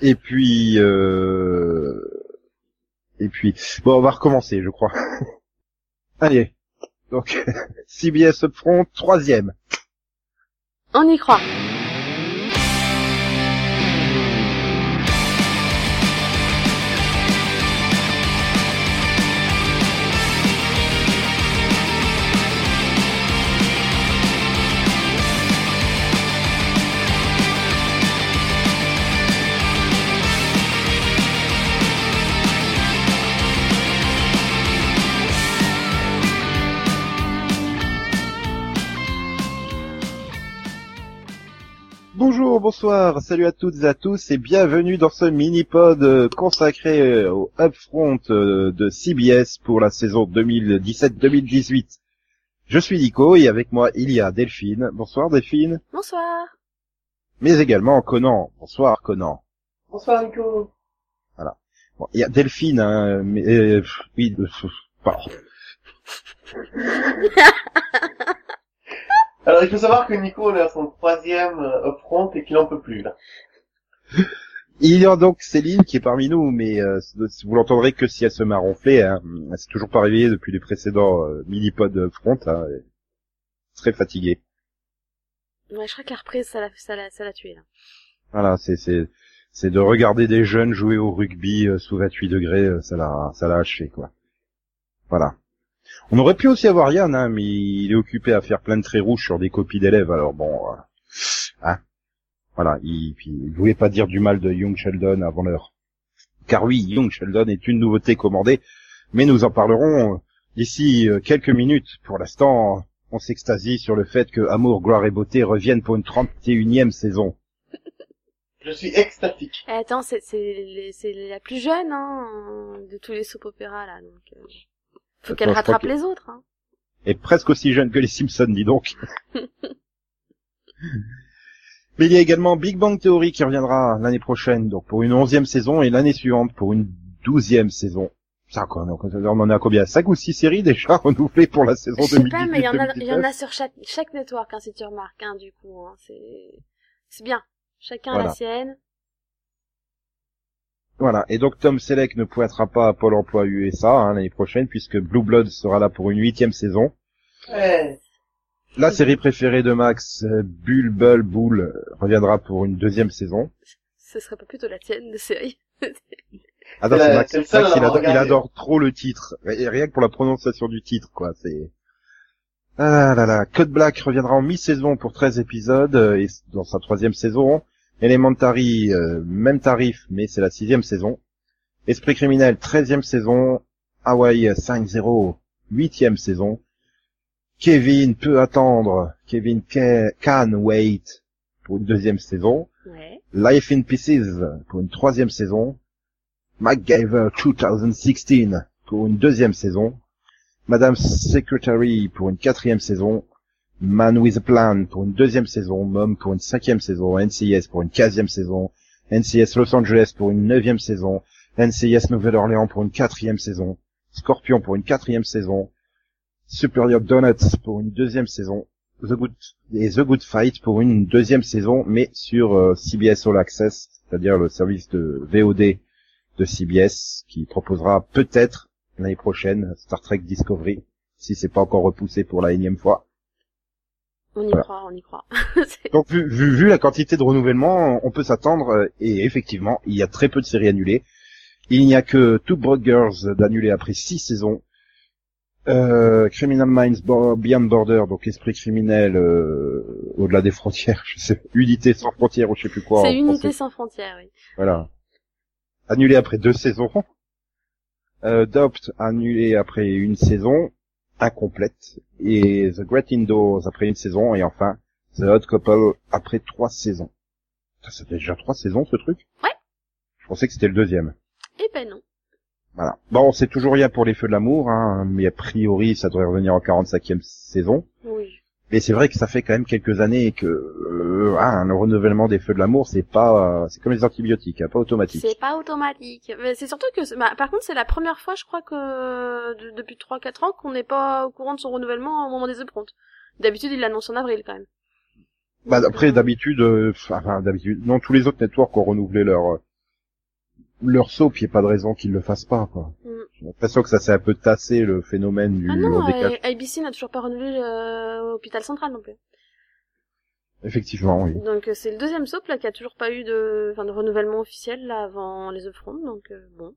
Et puis, euh... et puis, bon, on va recommencer, je crois. Allez. Donc, CBS Upfront, troisième. On y croit. Bonsoir, salut à toutes et à tous et bienvenue dans ce mini-pod euh, consacré euh, au Upfront euh, de CBS pour la saison 2017-2018. Je suis Nico et avec moi il y a Delphine. Bonsoir Delphine. Bonsoir. Mais également Conan. Bonsoir Conan. Bonsoir Nico. Bon, il y a Delphine, hein, mais euh, pff, oui, euh, pff, pardon. Alors il faut savoir que Nico est à son troisième euh, upfront et qu'il en peut plus là. Il y a donc Céline qui est parmi nous, mais euh, vous l'entendrez que si elle se met à ronfler. Hein. Elle s'est toujours pas réveillée depuis les précédents euh, mini-pods front. Hein, et très fatiguée. Ouais, je crois la reprise, ça l'a, ça l'a, ça l'a tué, là. Voilà, c'est c'est c'est de regarder des jeunes jouer au rugby euh, sous 28 degrés, euh, ça l'a ça l'a achevé quoi. Voilà. On aurait pu aussi avoir Yann, hein, mais il est occupé à faire plein de traits rouges sur des copies d'élèves. Alors bon, euh, hein, voilà. Il, voulait pas dire du mal de Young Sheldon avant l'heure. Car oui, Young Sheldon est une nouveauté commandée, mais nous en parlerons euh, d'ici euh, quelques minutes. Pour l'instant, on s'extasie sur le fait que Amour, Gloire et Beauté reviennent pour une 31e saison. Je suis extatique. Eh, attends, c'est, c'est, les- c'est la plus jeune, hein, de tous les soap opéras, là, donc, euh, faut qu'elle rattrape les autres, hein. est presque aussi jeune que les Simpsons, dis donc. Mais il y a également Big Bang Theory qui reviendra l'année prochaine, donc pour une onzième saison, et l'année suivante pour une douzième saison. Ça, quoi, on en à combien? Cinq ou six séries déjà renouvelées pour la saison Je sais pas, mais il y en a, 2018-2019 il y en a sur chaque, chaque network, hein, si tu remarques, hein, du coup, hein, c'est, c'est bien. Chacun a la sienne. Voilà, et donc Tom Selleck ne pointera pas à Pôle Emploi USA hein, l'année prochaine, puisque Blue Blood sera là pour une huitième saison. Ouais. La série préférée de Max, euh, Bull Bull Bull, reviendra pour une deuxième saison. Ce serait pas plutôt la tienne, de série. Attends, C'est c'est Max, Max, il, adore trop le titre. Et rien que pour la prononciation du titre, quoi. C'est. Ah là là. Code Black reviendra en mi-saison pour 13 épisodes euh, et dans sa troisième saison. Elementary, euh, même tarif, mais c'est la sixième saison. Esprit criminel, 13e saison. Hawaii 5-0, huitième saison. Kevin peut attendre. Kevin ca- can wait pour une deuxième saison. Ouais. Life in Pieces pour une troisième saison, MacGyver 2016 pour une deuxième saison, Madame Secretary pour une quatrième saison, Man with a Plan pour une deuxième saison, Mom pour une cinquième saison, NCIS pour une quinzième saison, NCIS Los Angeles pour une neuvième saison, NCIS Nouvelle-Orléans pour une quatrième saison, Scorpion pour une quatrième saison, Superior Donuts pour une deuxième saison, The Good et The Good Fight pour une deuxième saison, mais sur euh, CBS All Access, c'est-à-dire le service de VOD de CBS, qui proposera peut-être l'année prochaine Star Trek Discovery, si c'est pas encore repoussé pour la énième fois. On y Voilà. croit, on y croit. Donc vu, vu, vu la quantité de renouvellement, on peut s'attendre, euh, et effectivement, il y a très peu de séries annulées. Il n'y a que Two Broad Girls d'annulées après six saisons. Euh, Criminal Minds Beyond Border, donc esprit criminel euh, au-delà des frontières, je sais, unité sans frontières ou je sais plus quoi. c'est unité français. sans frontières, oui. Voilà. Annulé après deux saisons. Euh, Dopt annulé après une saison incomplète. Et The Great Indoors après une saison. Et enfin, The Hot Couple après trois saisons. Ça, ça fait déjà trois saisons ce truc Ouais. Je pensais que c'était le deuxième. Eh ben non. Voilà. Bon, c'est toujours rien pour les Feux de l'amour, hein, mais a priori, ça devrait revenir en 45e saison. Oui. Mais c'est vrai que ça fait quand même quelques années que euh, ah, un renouvellement des Feux de l'amour, c'est pas, euh, c'est comme les antibiotiques, hein, pas automatique. C'est pas automatique. Mais c'est surtout que, bah, par contre, c'est la première fois, je crois que de- depuis 3-4 ans, qu'on n'est pas au courant de son renouvellement au moment des upfronts. D'habitude, il l'annonce en avril quand même. Bah, après, d'habitude, euh, enfin, d'habitude, non, tous les autres networks ont renouvelé leur, euh, leur soap, il n'y a pas de raison qu'ils le fassent pas, quoi. Mm. J'ai l'impression que ça s'est un peu tassé, le phénomène du Ah non, on décale. euh, ABC n'a toujours pas renouvelé euh, Hôpital Central non plus. Effectivement, oui. Donc euh, c'est le deuxième soap là qui a toujours pas eu de, enfin, de renouvellement officiel là avant les upfronts, donc euh, bon.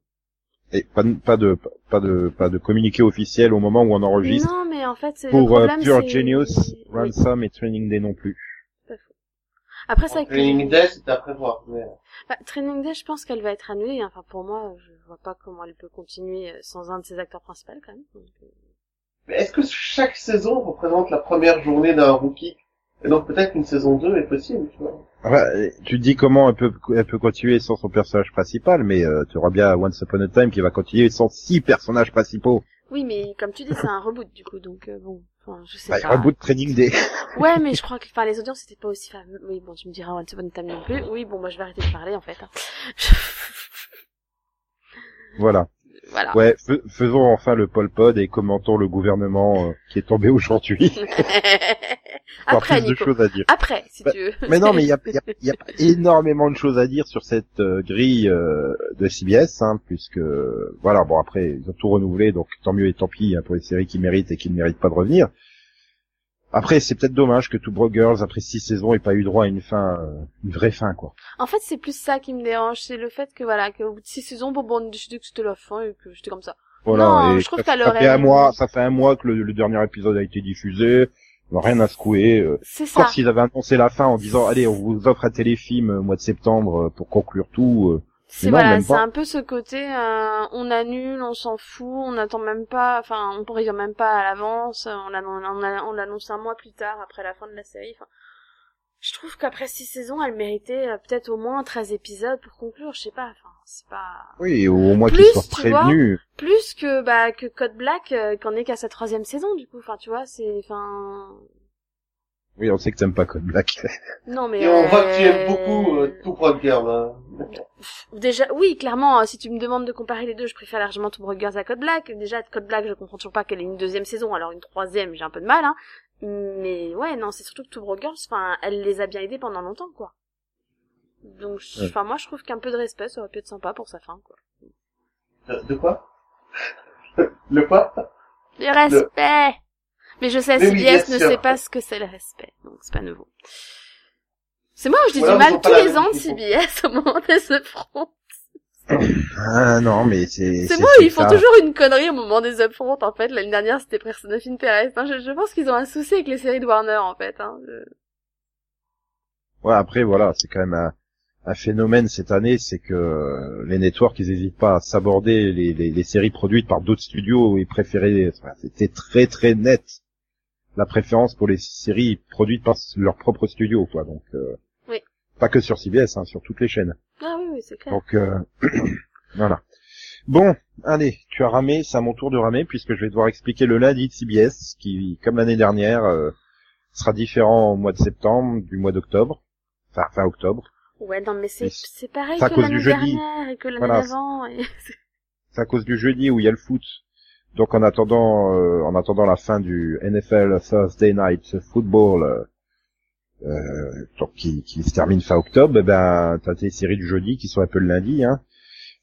Et pas, de- pas de, pas de, pas de communiqué officiel au moment où on enregistre. Non, mais en fait, c'est le Pour euh, problème, Pure c'est- Genius, Oui, Ransom et Training Day non plus. Après ça, Training Day, c'est à prévoir. Mais... bah, Training Day, je pense qu'elle va être annulée. Enfin, pour moi, je vois pas comment elle peut continuer euh, sans un de ses acteurs principaux quand même. Donc, euh, mais est-ce que chaque saison représente la première journée d'un rookie? Et donc peut-être qu'une saison 2 est possible, tu vois. Enfin, tu dis comment elle peut, elle peut continuer sans son personnage principal, mais euh, tu auras bien Once Upon a Time qui va continuer sans six personnages principaux. Oui, mais comme tu dis, c'est un reboot du coup, donc euh, bon, enfin, je sais Bah, pas. reboot Training Day. Ouais, mais je crois que, enfin, les audiences étaient pas aussi fameuses. Oui, bon, tu me diras Once Upon a Time non plus. Oui, bon, moi, je vais arrêter de parler en fait. hein. voilà. Voilà. Ouais, fais- faisons enfin le Pol Pod et commentons le gouvernement euh, qui est tombé aujourd'hui. Après, plus de Nico. choses à dire. Après, si Bah, tu veux. Mais non, mais il y a, il y, a, il y a pas énormément de choses à dire sur cette euh, grille euh, de CBS, hein, puisque voilà, bon après ils ont tout renouvelé, donc tant mieux et tant pis hein, pour les séries qui méritent et qui ne méritent pas de revenir. Après, c'est peut-être dommage que Two Broke Girls, après six saisons, ait pas eu droit à une fin, euh, une vraie fin, quoi. En fait, c'est plus ça qui me dérange, c'est le fait que voilà, qu'au bout de six saisons, bon, bon, on a décidé que c'était la fin et que j'étais comme ça. Voilà. Non, et je trouve ça, ça fait un mois, ça fait un mois que le, le dernier épisode a été diffusé. Rien à secouer. Euh, C'est ça. S'ils avaient annoncé la fin en disant, allez, on vous offre un téléfilm euh, au mois de septembre euh, pour conclure tout. C'est voilà, c'est un peu ce côté, euh, on annule, on s'en fout, on n'attend même pas, enfin, on prévient même pas à l'avance, on l'annonce un mois plus tard après la fin de la série. Enfin, je trouve qu'après six saisons, elle méritait euh, peut-être au moins 13 épisodes pour conclure, je sais pas, enfin, c'est pas Oui, au moins qu'ils soient tu vois, prévenus. plus que bah que Code Black euh, qu'en est qu'à sa troisième saison du coup, enfin, tu vois, c'est, enfin, Oui, on sait que t'aimes pas Code Black. non mais Et on voit que tu euh, aimes beaucoup euh, tout Girl. Hein. Déjà, oui, clairement, hein, si tu me demandes de comparer les deux, je préfère largement Tomb Raider à Code Black. Déjà, Code Black, je comprends toujours pas qu'elle ait une deuxième saison, alors une troisième, j'ai un peu de mal, hein. Mais ouais, non, c'est surtout que Tomb Raider, enfin, elle les a bien aidés pendant longtemps, quoi. Donc, Ouais. enfin, moi, je trouve qu'un peu de respect, ça aurait pu être sympa pour sa fin, quoi. De, de quoi? Le quoi? Le respect! Mais je sais, Mais CBS ne sûr. sait pas ce que c'est le respect, donc c'est pas nouveau. C'est moi où je dis Voilà, du mal tous les ans de. CBS au moment de ce front. ah non, mais c'est... C'est moi, ils font ça. toujours une connerie au moment des upfronts, en fait. L'année dernière, c'était Persona Fin Perez. hein. Je, je pense qu'ils ont un souci avec les séries de Warner, en fait. Hein. Je- Ouais, après, voilà, c'est quand même un, un phénomène cette année, c'est que les networks, ils hésitent pas à s'aborder les, les, les séries produites par d'autres studios et préférer... enfin, C'était très très net la préférence pour les séries produites par leur propre studio, quoi. Donc, euh, Oui. pas que sur CBS, hein, sur toutes les chaînes. Ah oui, oui, c'est clair. Donc euh, voilà. Bon, allez, tu as ramé, c'est à mon tour de ramer puisque je vais devoir expliquer le lundi de CBS qui, comme l'année dernière, euh, sera différent au mois de septembre du mois d'octobre, enfin fin octobre. Ouais, non, mais c'est c'est pareil que l'année jeudi. dernière et que l'année Voilà. d'avant. Et... C'est à cause du jeudi où il y a le foot. Donc en attendant, euh, en attendant la fin du NFL Thursday Night Football, euh, euh, donc qui, qui se termine fin octobre, eh ben t'as tes séries du jeudi qui sont un peu le lundi. Hein.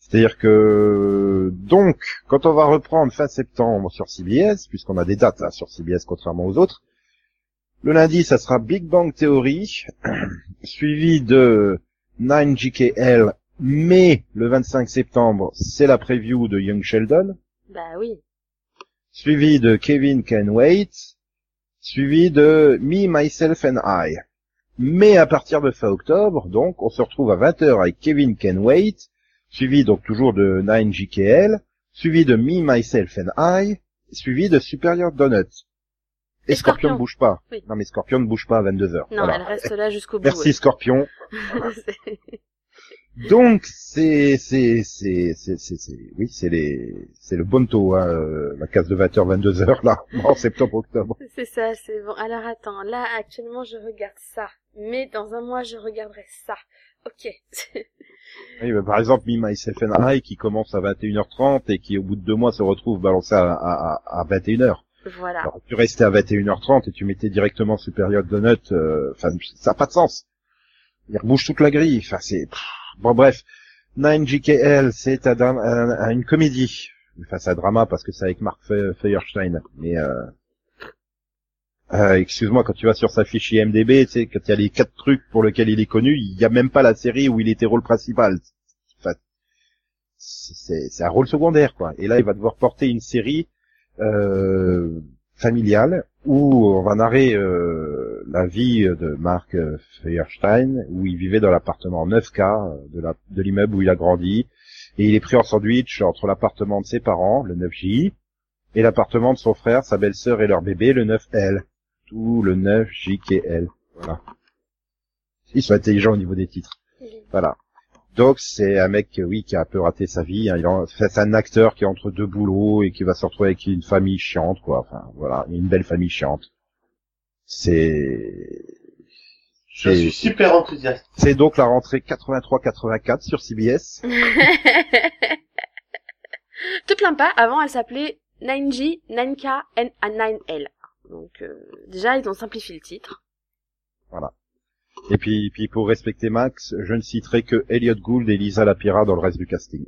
C'est-à-dire que donc quand on va reprendre fin septembre sur CBS, puisqu'on a des dates là, sur CBS contrairement aux autres, le lundi ça sera Big Bang Theory, suivi de 9GKL, mais le 25 septembre c'est la preview de Young Sheldon Bah oui. Suivi de Kevin Can Wait, suivi de Me, Myself and I. Mais à partir de fin octobre, donc, on se retrouve à 20h avec Kevin Can Wait, suivi donc toujours de 9GKL, suivi de Me, Myself and I, suivi de Superior Donut. Et, Et Scorpion ne bouge pas. Oui. Non mais Scorpion ne bouge pas à 22h. Non, Voilà. elle reste là jusqu'au bout. Merci Scorpion. Donc c'est c'est c'est c'est c'est c'est- oui c'est les c'est le bonto hein, euh, la case de 20h 22h là en septembre octobre. c'est ça, c'est bon. Alors attends, là, actuellement, je regarde ça. Mais dans un mois, je regarderai ça. Ok. Oui, bah, par exemple, Me, Myself and I, qui commence à 21h30 et qui, au bout de deux mois, se retrouve balancé à, à, à 21h. voilà. Alors, tu restais à 21h30 et tu mettais directement Superior Donut, euh, enfin, ça n'a pas de sens. Il rebouge toute la grille, enfin, c'est, bon, bref. 9GKL, c'est un, un- un- une comédie. Enfin, c'est un drama parce que c'est avec Mark Fe- Feuerstein. Mais euh, euh, excuse-moi, quand tu vas sur sa fiche IMDb, tu sais, quand il y a les quatre trucs pour lesquels il est connu, il y a même pas la série où il était rôle principal. Enfin, c'est un rôle secondaire, quoi. Et là, il va devoir porter une série euh, familiale où on va narrer euh, la vie de Mark euh, Feuerstein, où il vivait dans l'appartement 9K de la- de l'immeuble où il a grandi, et il est pris en sandwich entre l'appartement de ses parents, le 9J, et l'appartement de son frère, sa belle-sœur et leur bébé, le 9L. Tout le 9JKL. Voilà. Ils sont intelligents au niveau des titres. Voilà. Donc c'est un mec, euh, oui, qui a un peu raté sa vie. hein. C'est un acteur qui est entre deux boulots et qui va se retrouver avec une famille chiante, quoi. Enfin, voilà, une belle famille chiante. C'est Je suis super enthousiaste. c'est donc la rentrée 83-84 sur CBS. Te plains pas, avant elle s'appelait 9G, 9K, N à 9L. Donc euh, déjà ils ont simplifié le titre. Et puis, puis pour respecter Max, je ne citerai que Elliot Gould et Lisa Lapira dans le reste du casting.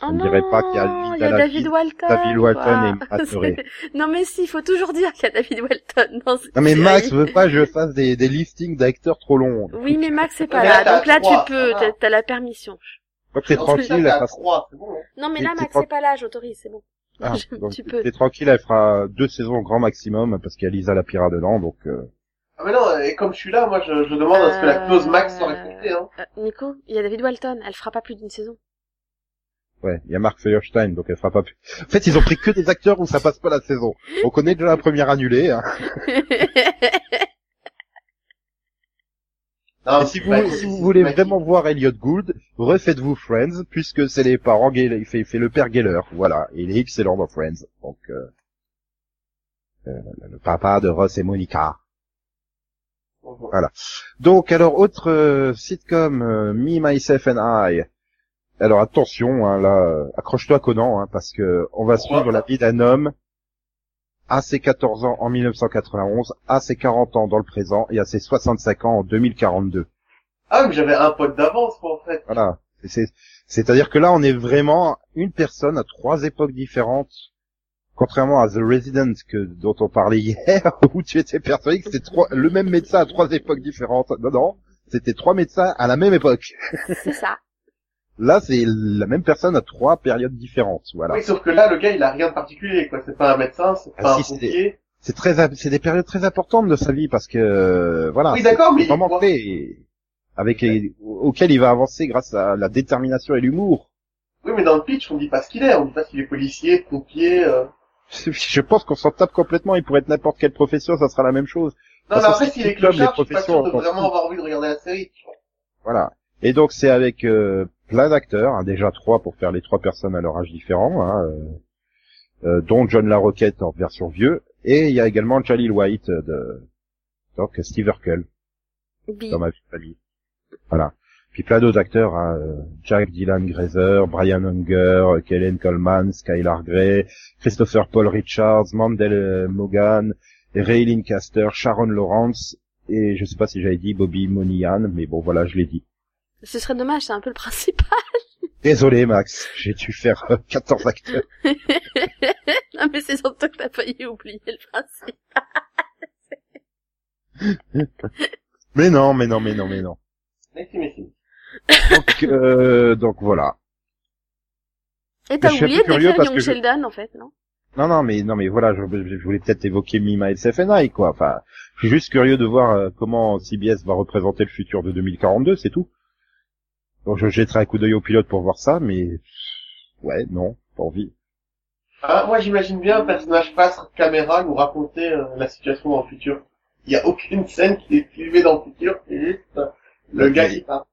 Oh On ne non, dirait pas qu'il y a il Lisa y a David Walton. David Walton et Non mais si, il faut toujours dire qu'il y a David Walton dans cette Non mais. Max veut pas que je fasse des, des listings d'acteurs trop longs. Oui mais Max c'est pas là, là, donc là tu peux, va. t'as- la permission. Donc t'es tranquille, elle fera... bon. hein. Non mais là Max c'est pas là, j'autorise, c'est bon. Ah, donc tu peux. t'es tranquille, elle fera deux saisons au grand maximum parce qu'il y a Lisa Lapira dedans, donc euh, Ah mais non, et comme je suis là, moi je, je demande à ce que la clause max soit respectée. Hein. Euh, Nico, il y a David Walton, elle fera pas plus d'une saison. Ouais, il y a Mark Feuerstein, donc elle fera pas plus. En fait, ils ont pris que des acteurs où ça passe pas la saison. On connaît déjà la première annulée. Hein. Non, si vous, si vous voulez vraiment voir Elliot Gould, refaites-vous Friends, puisque c'est les parents il fait, fait le père Geller, voilà. Et il est excellent dans Friends. Donc, euh, euh, le papa de Ross et Monica. Mhm. Donc, alors, autre euh, sitcom, euh, Me, Myself and I. Alors, attention, hein, là, euh, accroche-toi Conan, hein, parce que on va Pourquoi suivre la vie d'un homme à ses 14 ans en 1991, à ses 40 ans dans le présent et à ses 65 ans en 2042. Ah mais j'avais un pote d'avance en fait. Voilà. C'est-à-dire que là, on est vraiment une personne à trois époques différentes. Contrairement à The Resident que, dont on parlait hier, où tu étais persuadé que c'était trois, le même médecin à trois époques différentes. Non, non. C'était trois médecins à la même époque. c'est ça. Là, c'est la même personne à trois périodes différentes. Voilà. Oui, sauf que là, le gars, il a rien de particulier, quoi. C'est pas un médecin, c'est Ah, pas si, un pompier. C'est très, c'est des périodes très importantes de sa vie parce que, euh, voilà. Oui, d'accord, mais il- clés et- avec les, auxquels il va avancer grâce à la détermination et l'humour. Oui, mais dans le pitch, on dit pas ce qu'il est. On dit pas s'il est policier, pompier. Euh... Je pense qu'on s'en tape complètement. Il pourrait être n'importe quelle profession, ça sera la même chose. Non, mais après, s'il est clochard, je suis pas sûr de vraiment avoir envie de regarder la série. Voilà. Et donc c'est avec euh, plein d'acteurs, hein, déjà trois pour faire les trois personnes à leur âge différent, hein, euh, euh, dont John LaRoquette en version vieux, et il y a également Jalil White euh, de donc Steve Urkel dans ma famille. Voilà. Puis plein d'autres acteurs, hein, euh, Jack Dylan Grazer, Brian Unger, Kellen Coleman, Skylar Grey, Christopher Paul Richards, Mandel Morgan, Ray Lancaster, Sharon Lawrence, et je sais pas si j'avais dit Bobby Monian, mais bon voilà, je l'ai dit. Ce serait dommage, c'est un peu le principal. Désolé Max, j'ai dû faire euh, 14 acteurs. non mais c'est surtout que t'as failli oublier le principe. Mais non, mais non, mais non, mais non. Mais si. Donc, euh, donc voilà. Et t'as oublié de décrire Young je- Sheldon en fait, non? Non, non, mais non, mais voilà, je, je voulais peut-être évoquer Mima et SFNI, quoi. Enfin, je suis juste curieux de voir euh, comment CBS va représenter le futur de 2042, c'est tout. Donc je jetterai un coup d'œil au pilote pour voir ça, mais ouais, non, pas envie. Ah, moi, j'imagine bien un personnage face caméra nous raconter euh, la situation dans le futur. Il y a aucune scène qui est filmée dans le futur, c'est juste euh, le gars qui parle.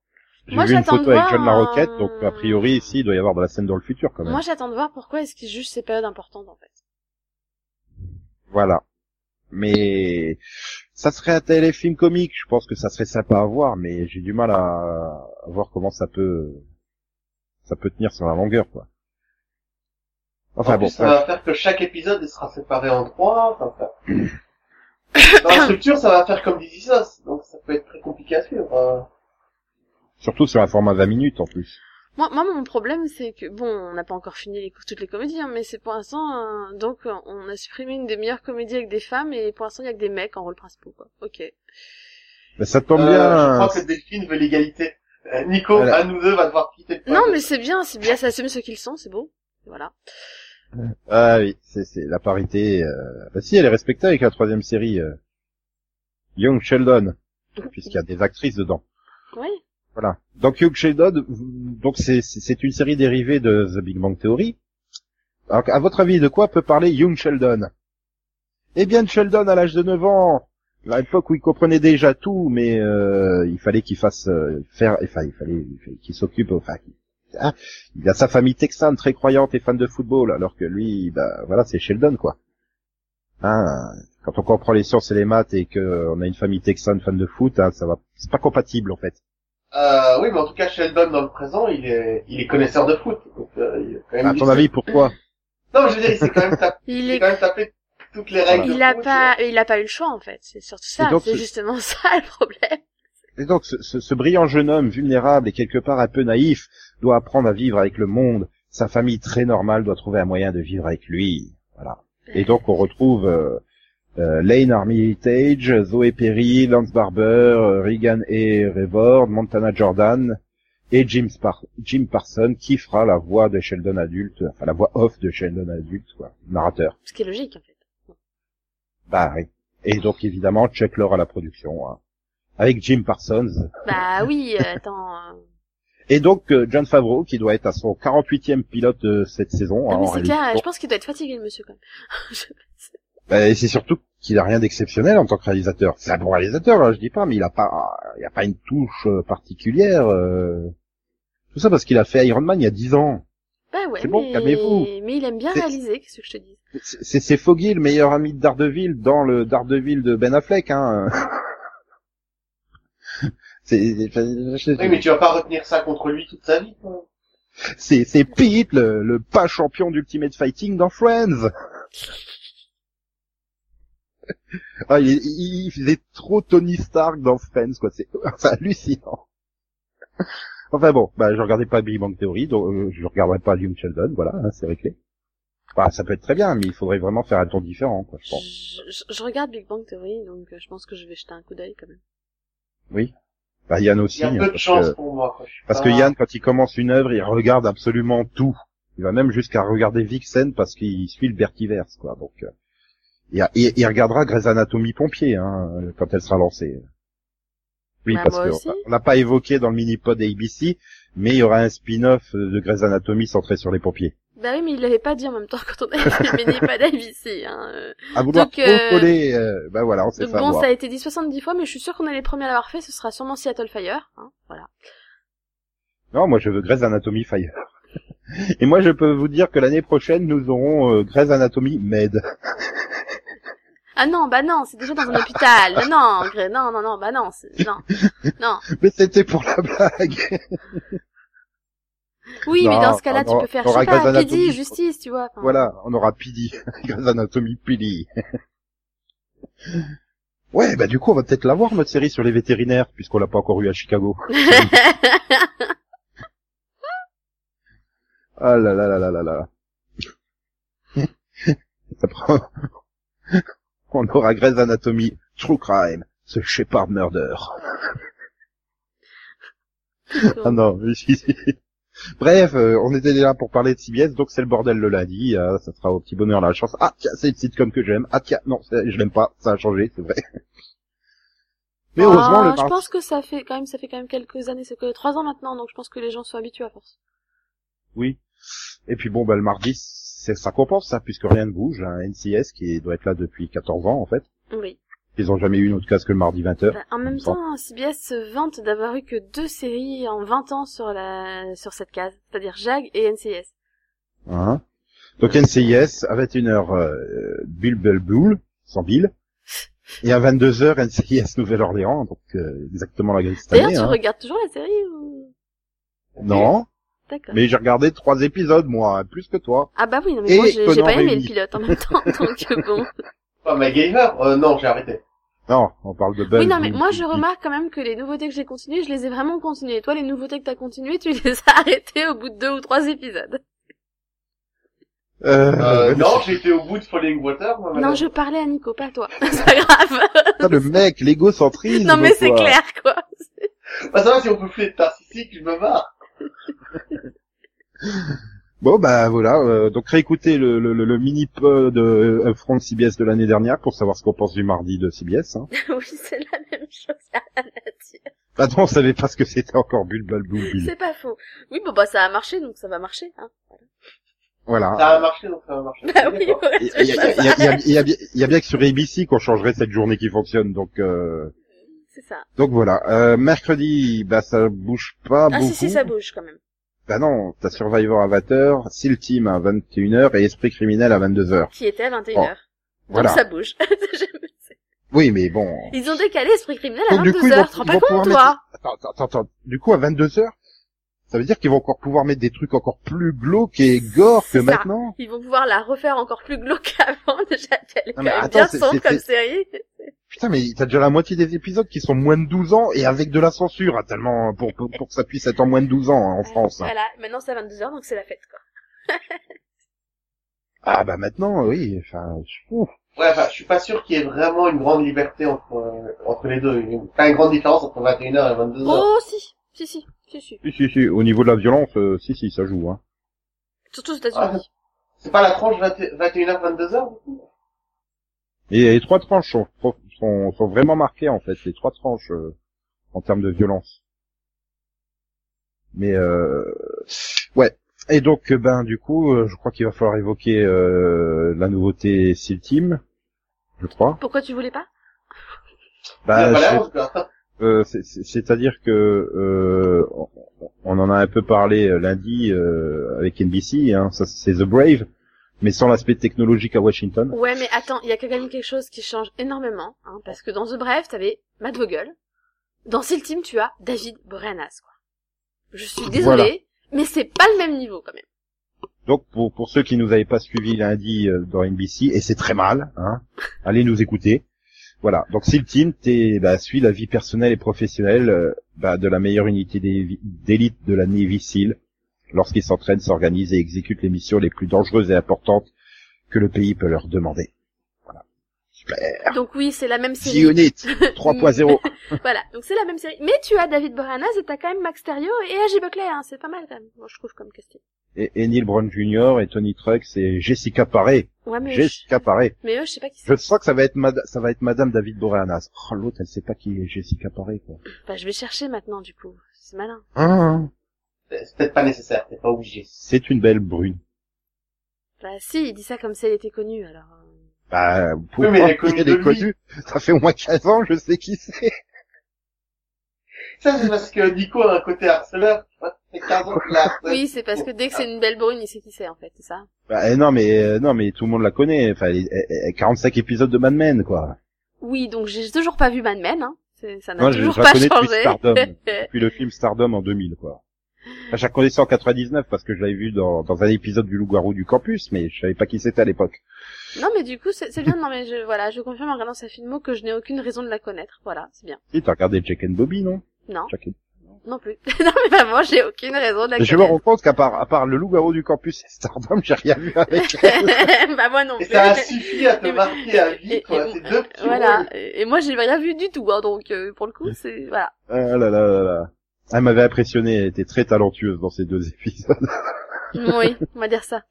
J'ai Moi, vu une j'attends photo de avec voir John LaRoquette, un- donc a priori ici il doit y avoir de la scène dans le futur quand même. Moi j'attends de voir pourquoi est-ce qu'il juge ces périodes importantes en fait. Voilà. Mais ça serait un téléfilm comique, je pense que ça serait sympa à voir, mais j'ai du mal à, à voir comment ça peut ça peut tenir sur la longueur, quoi. Enfin en bon, plus, ça bref. va faire que chaque épisode il sera séparé en trois. Enfin, ça- Dans la structure, ça va faire comme This donc ça peut être très compliqué à suivre. euh. surtout sur un format 20 minutes en plus. Moi, moi, mon problème, c'est que bon, on n'a pas encore fini les, toutes les comédies, hein, mais c'est pour l'instant, euh, donc, euh, on a supprimé une des meilleures comédies avec des femmes, et pour l'instant, il y a que des mecs en rôle principal, quoi. Ok. Mais ça tombe Euh, bien. je crois que Delphine veut l'égalité. Euh, Nico, Voilà. un nous deux va devoir quitter le Non, mais c'est bien, c'est bien, ça assume ce qu'ils sont, c'est beau. Voilà. Ah oui, c'est c'est la parité. Euh... Bah si, elle est respectée avec la troisième série. euh, Young Sheldon, puisqu'il y a des actrices dedans. Oui. Voilà. Donc Young Sheldon, donc c'est une série dérivée de The Big Bang Theory. Alors, à votre avis, de quoi peut parler Young Sheldon? Eh bien, Sheldon à l'âge de 9 ans, à l'époque où il comprenait déjà tout, mais euh, il fallait qu'il fasse euh, faire, enfin, il fallait, il qu'il s'occupe, enfin, qu'il- ah, il a sa famille texane très croyante et fan de football, alors que lui, bah, voilà, c'est Sheldon, quoi. Hein, quand on comprend les sciences et les maths et qu'on a une famille texane fan de foot, hein, ça va, c'est pas compatible en fait. Euh, oui, mais en tout cas, Sheldon, dans le présent, il est, il est connaisseur de foot. Donc, euh, il a quand même À ton avis, pourquoi? Non, mais je veux dire, il s'est quand même tapé, Il il s'est est, quand même tapé toutes les règles il de a foot, pas, il a pas eu le choix, en fait. C'est surtout ça. C'est ce- justement ça, le problème. Et donc, ce, ce- ce brillant jeune homme vulnérable et quelque part un peu naïf doit apprendre à vivre avec le monde. Sa famille très normale doit trouver un moyen de vivre avec lui. Voilà. Et donc, on retrouve euh, euh, Lane Armitage, Zoé Perry, Lance Barber, Regan et Revord, Montana Jordan et Jim, Spar- Jim Parson qui fera la voix de Sheldon adulte, enfin la voix off de Sheldon adulte, quoi, narrateur. Ce qui est logique, en fait. Bah oui. Et donc évidemment Chuck Lorre à la production, hein. avec Jim Parsons. Bah oui, euh, attends. euh, Et donc euh, John Favreau qui doit être à son 48e pilote de cette saison. hein, mais en c'est clair, je pense qu'il doit être fatigué, le monsieur, quand même. Bah, et c'est surtout qu'il a rien d'exceptionnel en tant que réalisateur. C'est un bon réalisateur, là, je dis pas, mais il a pas, il a pas une touche euh, particulière. euh. Tout ça parce qu'il a fait Iron Man il y a 10 ans. Bah ouais, C'est bon, mais... calmez-vous. mais il aime bien réaliser, qu'est-ce que je te dis? C'est- Foggy, le meilleur ami de Daredevil, dans le Daredevil de Ben Affleck. Hein. c'est c'est- Oui, mais tu vas pas retenir ça contre lui toute sa vie, quoi. c'est c'est Pete, le, le pas champion d'Ultimate Fighting dans Friends. Ah, il, il, il faisait trop Tony Stark dans Friends, quoi. C'est hallucinant. Enfin bon, bah je regardais pas Big Bang Theory, donc euh, je regarderai pas Young Sheldon, voilà, hein, c'est réglé. Bah, ça peut être très bien, mais il faudrait vraiment faire un ton différent, quoi, je pense. Je, je- je regarde Big Bang Theory, donc euh, je pense que je vais jeter un coup d'œil, quand même. Oui. Bah Yann Il aussi. y a hein, peu de parce chance que- pour moi, quoi. Je suis Parce pas- que Yann, quand il commence une œuvre, il regarde absolument tout. Il va même jusqu'à regarder Vixen parce qu'il suit le Bertiverse, quoi. Donc, euh, et, et- il regardera Grey's Anatomy Pompier, hein, quand elle sera lancée. Oui, Bah, parce moi que aussi. on n'a pas évoqué dans le mini-pod ABC, mais il y aura un spin-off de Grey's Anatomy centré sur les pompiers. Bah oui, mais il l'avait pas dit en même temps quand on avait fait le mini pas d'ABC, hein. À vouloir Donc, euh, euh, bah voilà, on fait bon, avoir. ça a été dit 70 fois, mais je suis sûre qu'on est les premiers à l'avoir fait, ce sera sûrement Seattle Fire, hein, voilà. Non, moi je veux Grey's Anatomy Fire. Et moi je peux vous dire que l'année prochaine, nous aurons euh, Grey's Anatomy Med. Ah non, bah non, c'est déjà dans un hôpital. Non, non, non, non, non, bah non, c'est- non, non. Mais c'était pour la blague. Oui, mais dans ce cas-là, tu peux faire, je sais pas, PD, justice, tu vois. enfin. Voilà, on aura PD. Grey's Anatomy PD. ouais, bah du coup, on va peut-être l'avoir, notre série sur les vétérinaires, puisqu'on l'a pas encore eu à Chicago. Ah là là là là là là. Ça prend- on aura Grey's Anatomy True Crime, ce Shepard Murder. Ah non. Bref, euh, on était déjà pour parler de CBS, donc c'est le bordel le lundi, euh, ça sera au petit bonheur la chance. Ah tiens, c'est une sitcom que j'aime. Ah tiens, non, je l'aime pas, ça a changé, c'est vrai. Mais Ah, heureusement, le je mardi- pense que ça fait quand même, ça fait quand même quelques années, c'est que trois ans maintenant, donc je pense que les gens sont habitués à force. Oui. Et puis bon, bah le mardi, ça compense ça, puisque rien ne bouge. Un NCS qui doit être là depuis 14 ans en fait. Oui. Ils ont jamais eu une autre case que le mardi 20h. Bah, en même temps, CBS se vante d'avoir eu que deux séries en 20 ans sur la, sur cette case. C'est-à-dire Jag et NCIS. Hein? Donc NCIS, à 21h, euh, Bill Bell Bull, sans Bill. Et à 22h, NCIS Nouvelle-Orléans, donc euh, exactement la grille cette D'ailleurs, tu hein. regardes toujours la série ou... Non. Mais j'ai regardé trois épisodes, moi, plus que toi. Ah bah oui, non, mais Et moi j'ai pas aimé le pilote en même temps, donc euh, bon. Ah, MacGyver euh, Non, j'ai arrêté. Non, on parle de Buzz. Oui, non, mais moi, je remarque quand même que les nouveautés que j'ai continuées, je les ai vraiment continuées. Toi, les nouveautés que t'as continuées, tu les as arrêtées au bout de deux ou trois épisodes. Euh, Euh, non, j'étais au bout de Falling Water, moi, Non, je parlais à Nico, pas à toi. C'est pas grave. ça, le mec, l'égocentrisme. non, mais c'est clair, quoi. Bah, ça va, si on peut plus être narcissique, je me barre. Bon, bah voilà. euh, donc réécoutez le, le, le, le mini-pod euh, front de CBS de l'année dernière pour savoir ce qu'on pense du mardi de CBS. Hein. oui, c'est la même chose, à dire. Bah non, on savait pas ce que c'était encore Bulbul Bulbul. C'est pas faux. Oui, bon, bah, ça a marché, donc ça va marcher, hein. Voilà. Ça a marché, donc ça va marcher. Bah oui, ouais, Il y, y a bien que sur ABC qu'on changerait cette journée qui fonctionne. Donc euh, C'est ça. donc voilà. Euh, mercredi, bah ça bouge pas Ah, beaucoup. si, si, ça bouge, quand même. Bah non, t'as Survivor à 20h, Seal Team à 21h et Esprit Criminel à 22h. Qui était à 21h. Bon, Donc voilà. ça bouge. Oui, mais bon. Ils ont décalé Esprit Criminel à Donc, du coup, ils 22h. vont- Tu te rends pas compte, toi Attends, attends, attends, attends. Du coup, à 22h, ça veut dire qu'ils vont encore pouvoir mettre des trucs encore plus glauques et gore que ça. maintenant Ils vont pouvoir la refaire encore plus glauque qu'avant, déjà qu'elle est Non, quand même attends, bien sombre comme série. Putain, mais t'as déjà la moitié des épisodes qui sont moins de 12 ans et avec de la censure, hein, tellement pour, pour, pour que ça puisse être en moins de 12 ans hein, en France. hein. Voilà, maintenant c'est à 22h, donc c'est la fête, quoi. Ah bah maintenant, oui. Enfin, ouf. Ouais, enfin, je suis pas sûr qu'il y ait vraiment une grande liberté entre, euh, entre les deux. Pas une grande différence entre 21h et 22h. Oh, si, si, si, si, si. Si, si, si. Au niveau de la violence, euh, si, si, ça joue. Hein. Surtout aux États-Unis. C'est pas la tranche 20 21h, 22h, du coup? Et les trois tranches sont, sont, sont vraiment marquées en fait, les trois tranches euh, en termes de violence. Mais euh, ouais. Et donc euh, ben du coup, euh, je crois qu'il va falloir évoquer euh, la nouveauté Seal Team, je crois. Pourquoi tu voulais pas? Bah, euh, c'est-à-dire que euh, on- en a un peu parlé lundi euh, avec NBC, hein, ça c'est The Brave, mais sans l'aspect technologique à Washington. Ouais, mais attends, il y a quand même quelque chose qui change énormément, hein, parce que dans The Brave, t'avais Matt Vogel. Dans Seal Team, tu as David Boreanaz, quoi. Je suis désolée, Voilà. mais c'est pas le même niveau, quand même. Donc pour, pour ceux qui nous avaient pas suivis lundi euh, dans NBC, et c'est très mal, hein, allez nous écouter. Voilà, donc Seal Team t'es, bah, suit la vie personnelle et professionnelle euh, bah, de la meilleure unité d'élite de la Navy SEAL lorsqu'ils s'entraînent, s'organisent et exécutent les missions les plus dangereuses et importantes que le pays peut leur demander. Voilà. Super. Donc oui, c'est la même The série. Unit 3.0. Voilà, donc c'est la même série. Mais tu as David Boreanaz et t'as quand même Max Terio et A.J. Buckley, hein, c'est pas mal quand même, moi je trouve comme casting. Et, et Neil Brown Jr. et Tony Trucks et Jessica Paré. Ouais, mais Jessica Paré. je... mais eux, je sais pas qui c'est. Je sens que ça va être mad- ça va être Madame David Boreanaz. Oh, l'autre, elle sait pas qui est Jessica Paré, quoi. Bah, je vais chercher maintenant, du coup. C'est malin. Ah, C'est peut-être pas nécessaire, t'es pas obligé. c'est une belle brune. Bah, si, il dit ça comme si elle était connue, alors. Bah, pour Oui, mais elle est voir connue lui. connue, ça fait au moins 15 ans, je sais qui c'est. Ça, c'est parce que Nico a un côté harceleur. tu vois, C'est 15 ans qu'il a harcelé. Oui, c'est parce que dès que c'est une belle brune, il sait qui c'est, en fait, c'est ça. Bah, eh, non, mais, euh, non, mais tout le monde la connaît. Enfin, elle est- elle est- 45 épisodes de Mad Men, quoi. Oui, donc j'ai toujours pas vu Mad Men, hein. Ça n'a toujours je pas connais depuis changé. Stardom. Depuis le film Stardom en 2000, quoi. Enfin, je la connaissais en 99 parce que je l'avais vu dans, dans un épisode du Loup-Garou du campus, mais je savais pas qui c'était à l'époque. non, mais du coup, c'est c'est bien, non, mais je, voilà, je confirme en regardant sa filmo que je n'ai aucune raison de la connaître. Voilà, c'est bien. Si, t'as regardé Jack and Bobby, non? Non, Jack and- non plus. non, mais vraiment, j'ai aucune raison de la Mais je me connaître. rends compte qu'à part, à part le Loup-Garou du campus et Stardom, j'ai rien vu avec elle. bah, moi non Et ça a suffi à te marquer à vie, quoi. C'est deux petits Voilà. et moi, j'ai rien vu du tout, hein, donc, euh, pour le coup, c'est, voilà. Ah là là là là. Elle m'avait impressionné, elle était très talentueuse dans ces deux épisodes. oui, on va dire ça.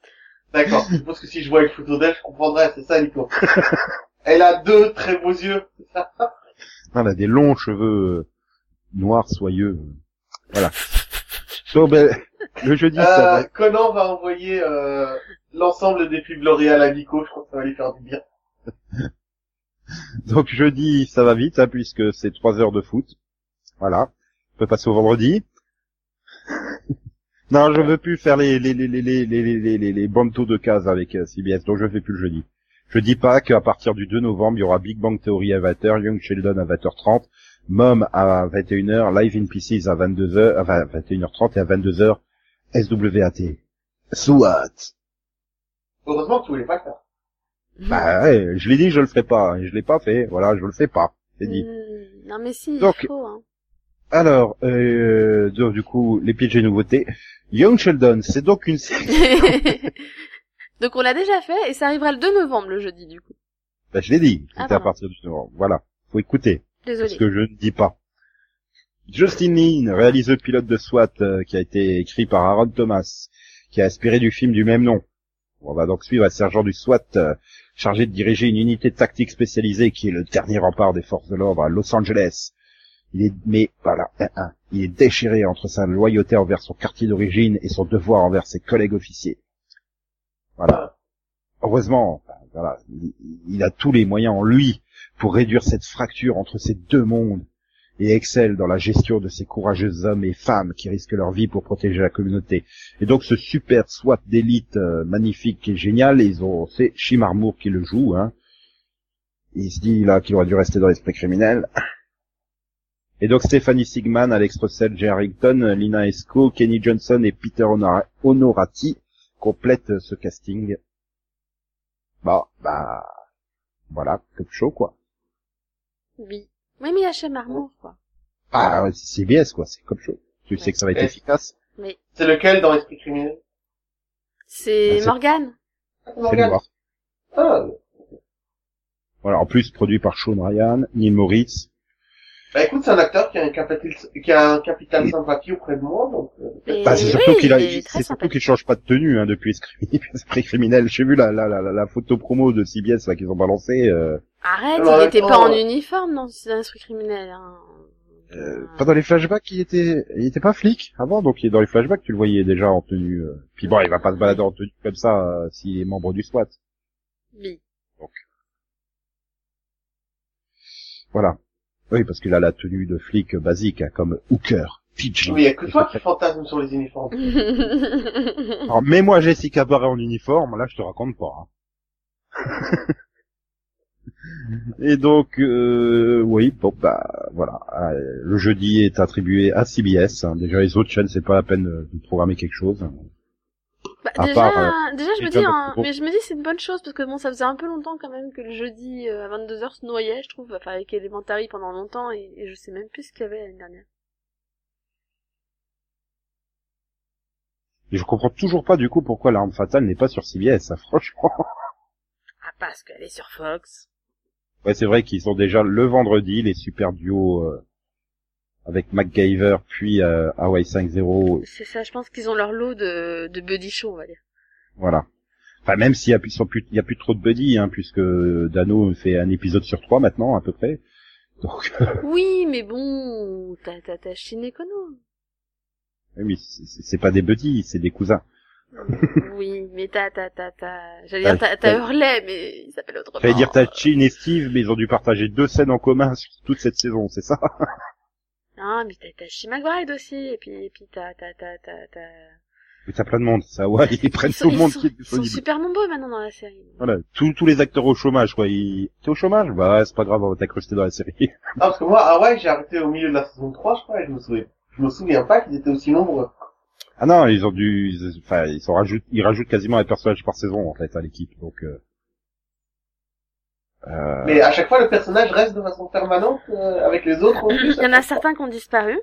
D'accord. Je pense que si je vois une photo d'elle, je comprendrais. C'est ça, Nico. Elle a deux très beaux yeux. C'est ça. Elle a des longs cheveux euh, noirs soyeux. Voilà. Donc, ben, le jeudi, ça Euh, va. Conan va envoyer euh, l'ensemble des pubs L'Oréal à Nico. Je crois que ça va lui faire du bien. Donc jeudi, ça va vite, hein, puisque c'est trois heures de foot. Voilà. On peut passer au vendredi. non, je veux plus faire les les les les les les les, les bandeaux de cases avec euh, CBS, donc je fais plus le jeudi. Je dis pas qu'à partir du 2 novembre, il y aura Big Bang Theory à 20h, Young Sheldon à 20h30, Mom à 21h, Live in Pieces à 22h, 21h30 et à 22h, SWAT. SWAT. Heureusement que tu voulais pas faire. Bah ouais, je l'ai dit, je le ferai pas. Je l'ai pas fait. Voilà, je le fais pas. C'est dit. Hmm, non mais si, il faut, hein. Alors, euh, donc, du coup, les pitchs et nouveautés. Young Sheldon, c'est donc une série... Donc on l'a déjà fait et ça arrivera le 2 novembre le jeudi du coup. Bah, je l'ai dit, Ah, c'était à partir du novembre. Voilà, faut écouter. Désolée. ce que je ne dis pas. Justin Lin, réaliseur pilote de SWAT, euh, qui a été écrit par Aaron Thomas, qui a inspiré du film du même nom. On va donc suivre un sergent du SWAT euh, chargé de diriger une unité tactique spécialisée qui est le dernier rempart des forces de l'ordre à Los Angeles. Il est, mais voilà, il est déchiré entre sa loyauté envers son quartier d'origine et son devoir envers ses collègues officiers. Voilà. Heureusement, voilà, il, a tous les moyens en lui pour réduire cette fracture entre ces deux mondes et excelle dans la gestion de ces courageux hommes et femmes qui risquent leur vie pour protéger la communauté. Et donc ce super SWAT d'élite euh, magnifique et génial, ils ont c'est Shim Armour qui le joue, hein. Il se dit là qu'il aurait dû rester dans l'esprit criminel. Et donc Stephanie Sigman, Alex Russell, Jay Harrington, Lina Esco, Kenny Johnson et Peter Honora- Honorati complètent ce casting. Bah, bah, voilà, quelque chose quoi. Oui. Oui mais il y a chez Marmour quoi. Ah, c'est CBS, quoi, c'est comme chaud. Tu sais que ça va être Ouais. efficace. Mais C'est lequel dans l'esprit criminel? C'est c'est- Morgane. C'est le voir. Ah, Voilà, en plus, produit par Sean Ryan, Neil Moritz. Bah écoute, c'est un acteur qui a un capital, qui a un capital sympathie auprès de moi, donc. euh, Et Bah, c'est oui, surtout qu'il a, c'est surtout qu'il change pas de tenue, hein, depuis Esprit Esprit criminel. J'ai vu la, la, la, la photo promo de CBS, là, qu'ils ont balancé, euh, Arrête, Alors, il était pas en uniforme dans l'esprit criminel. Hein. euh, pas dans les flashbacks, il était, il était pas flic avant, donc il est dans les flashbacks, tu le voyais déjà en tenue, euh. Puis bon, il va pas se balader en tenue comme ça, euh, s'il est membre du SWAT. Oui. Voilà. Oui, parce qu'il a la tenue de flic basique, hein, comme Hooker, PG. Mais il y a que toi qui fantasme sur les uniformes. Alors, mets-moi Jessica Barret en uniforme, là, je te raconte pas. hein. Et donc, euh, oui, bon, bah, voilà. Euh, Le jeudi est attribué à CBS. hein. Déjà, les autres chaînes, c'est pas la peine de de programmer quelque chose. Déjà, part, euh, déjà, je me dis, hein, mais je me dis c'est une bonne chose parce que bon, ça faisait un peu longtemps quand même que le jeudi euh, à 22h se noyait, je trouve, enfin avec Elementary pendant longtemps et, et je sais même plus ce qu'il y avait l'année dernière. Et je comprends toujours pas, du coup, pourquoi l'arme fatale n'est pas sur CBS, hein, franchement. Ah parce qu'elle est sur Fox. Ouais, c'est vrai qu'ils ont déjà le vendredi, les super duos, euh, avec MacGyver, puis euh, Hawaii 5-0, C'est ça, je pense qu'ils ont leur lot de, de buddy show, on va dire. Voilà. Enfin, même s'il y a plus, sont plus- il y a plus trop de buddy, hein, puisque Dano fait un épisode sur trois maintenant, à peu près. Donc, Oui, mais bon, t'as, t'as, t'as Shin Kono. oui, c'est c'est pas des buddies, c'est des cousins. oui, mais t'as, t'as, t'as, t'as, j'allais dire t'as, t'as Hurley, mais il s'appelle autrement. J'allais dire t'as Chin et Steve, mais ils ont dû partager deux scènes en commun sur toute cette saison, c'est ça? Ah, mais t'as, t'as She McBride aussi, et puis, et puis t'as, t'as, t'as, t'as, t'as... Mais t'as plein de monde, ça, ouais, ils prennent Ils sont, tout le monde ils sont, qui est ils sont disponible. super nombreux maintenant dans la série. Voilà, tous, tous les acteurs au chômage, quoi. Ils... T'es au chômage? Bah ouais, c'est pas grave, on va t'incruster dans la série. Ah, parce que moi, ah ouais, j'ai arrêté au milieu de la saison 3, je crois, et je me souviens, je me souviens pas qu'ils étaient aussi nombreux. Ah non, ils ont dû, ils- enfin, ils sont rajoutent, ils rajoutent quasiment un personnage par saison en fait à l'équipe, donc. Euh... Euh... Mais à chaque fois, le personnage reste de façon permanente euh, avec les autres. en plus, Il y en a certains qui ont disparu.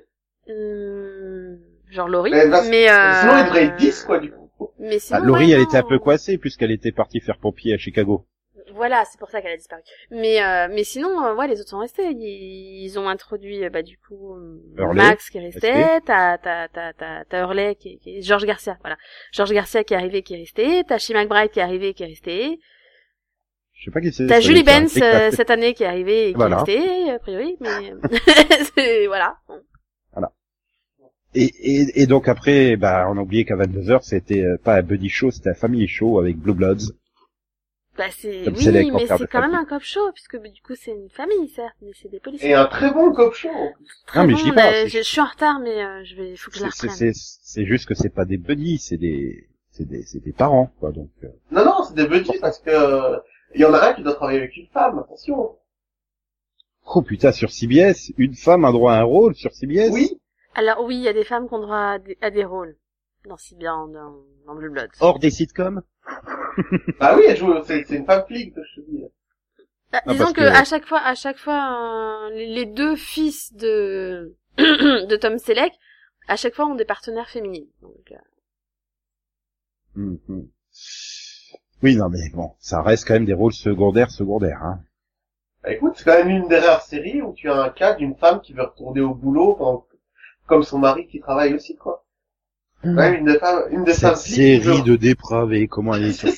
Hum, genre Laurie. Mais, là, mais, euh... Sinon, il devrait être 10, quoi, du coup. Mais Ah, sinon, Laurie, ouais, elle était un peu coincée puisqu'elle était partie faire pompier à Chicago. Voilà, c'est pour ça qu'elle a disparu. Mais, euh, mais sinon, euh, ouais, les autres sont restés. Ils, ils ont introduit, euh, bah, du coup, euh, Hurley, Max qui est resté. resté. T'as, t'as, t'as, t'as, t'as Hurley qui, qui est, George Garcia, voilà. George Garcia qui est arrivé, qui est resté. T'as Shea McBride qui est arrivé, qui est resté. Je sais pas qui c'est. T'as Julie Benz euh, cette année qui est arrivée et qui Voilà. est restée, a priori, mais c'est, voilà. Et, et, et donc après, bah, on a oublié qu'à 22h, c'était euh, pas un buddy show, c'était un family show avec Blue Bloods. Bah c'est, oui, mais c'est quand même un cop show, puisque du coup c'est une famille, certes, mais c'est des policiers. Et un très bon cop show. Très Non, mais bon, c'est- je, je suis en retard, mais euh, je vais, faut que je la reprenne. C'est c'est juste que c'est pas des buddies, c'est des, c'est des, c'est des parents, quoi. Donc, euh, Non, non, c'est des buddies parce que euh, il y en a un qui doit travailler avec une femme, attention. oh putain, sur CBS, une femme a droit à un rôle sur CBS. Oui, Alors oui, il y a des femmes qui ont droit à des, à des rôles dans bien dans, dans Blue Bloods. Hors des sitcoms? bah oui, elle joue, c'est c'est une femme flic, je te dis. Bah, Ah, disons que, que- à chaque fois, à chaque fois, euh, les deux fils de de Tom Selleck, à chaque fois ont des partenaires féminines. Donc, euh, hum. Oui, non, mais bon, ça reste quand même des rôles secondaires, secondaires, hein. Bah, écoute, c'est quand même une des rares séries où tu as un cas d'une femme qui veut retourner au boulot comme son mari qui travaille aussi, quoi. Quand même une des femmes, une des Cette qui série de dépravés, comment elle est sur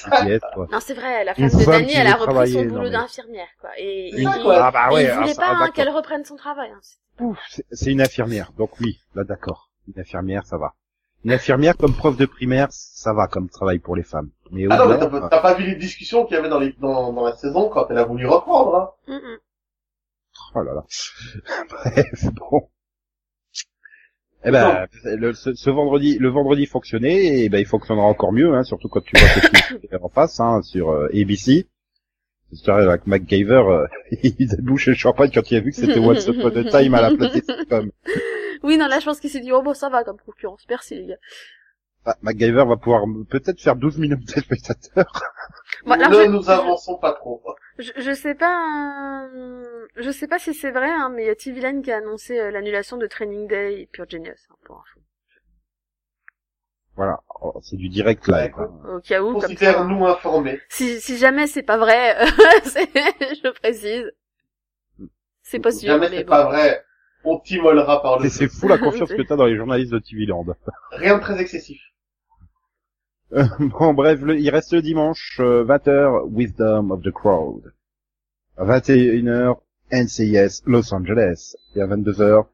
quoi. non, c'est vrai, la Une femme de qui elle a repris son boulot mais- d'infirmière, quoi. Et, C'est et-. Ah bah et il voulait ça, pas ah, hein, qu'elle reprenne son travail. hein. C'est une infirmière, donc oui, là d'accord. Une infirmière, ça va. Une infirmière comme prof de primaire, ça va comme travail pour les femmes. Mais Ah non, mais au-delà, t'as pas- t'as pas vu les discussions qu'il y avait dans, les, dans, dans la saison quand elle a voulu reprendre, hein? Mm, mm. oh là là. Bref, bon. Eh ben, le, ce, ce vendredi, le vendredi fonctionnait, et ben il fonctionnera encore mieux, hein, surtout quand tu vois ce qui est en face, hein, sur euh, ABC. C'est avec MacGyver, euh, il débouche le champagne quand il a vu que c'était Once Upon a Time à la place des sitcoms. Oui, non, là, je pense qu'il s'est dit, oh bon, ça va comme concurrence. Merci, les gars. Ah, MacGyver va pouvoir m- peut-être faire 12 millions de téléspectateurs. Bon, alors, ne je- nous avançons pas trop. Je, je sais pas, euh, je sais pas si c'est vrai, hein, mais il y a TV Line qui a annoncé euh, l'annulation de Training Day et Pure Genius, hein, pour info. Voilà, Oh, c'est du direct live. Hein. Au cas où, comme ça. Considère-nous informés. Si, si jamais c'est pas vrai, euh, c'est- je précise. C'est pas sûr, Jamais mais c'est bon. pas vrai. On t'immolera par le Et c'est fou la confiance que t'as dans les journalistes de TV Land. Rien de très excessif. Euh, bon, bref, le- il reste le dimanche, euh, 20h, Wisdom of the Crowd. À 21h, NCIS Los Angeles. Et à 22h,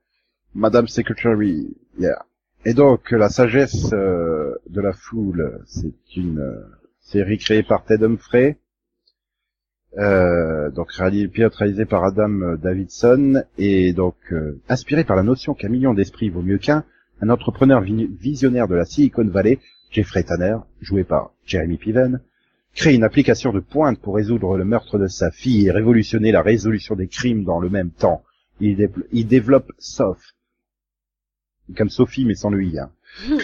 Madame Secretary. Yeah. Et donc, la sagesse euh, de la foule, c'est une euh, série créée par Ted Humphrey. Euh, donc réalisé, pilote réalisé par Adam Davidson et donc euh, inspiré par la notion qu'un million d'esprits vaut mieux qu'un, un entrepreneur vi- visionnaire de la Silicon Valley Jeffrey Tanner, joué par Jeremy Piven, crée une application de pointe pour résoudre le meurtre de sa fille et révolutionner la résolution des crimes dans le même temps. Il, dé- il développe SOF, comme Sophie mais sans lui, hein.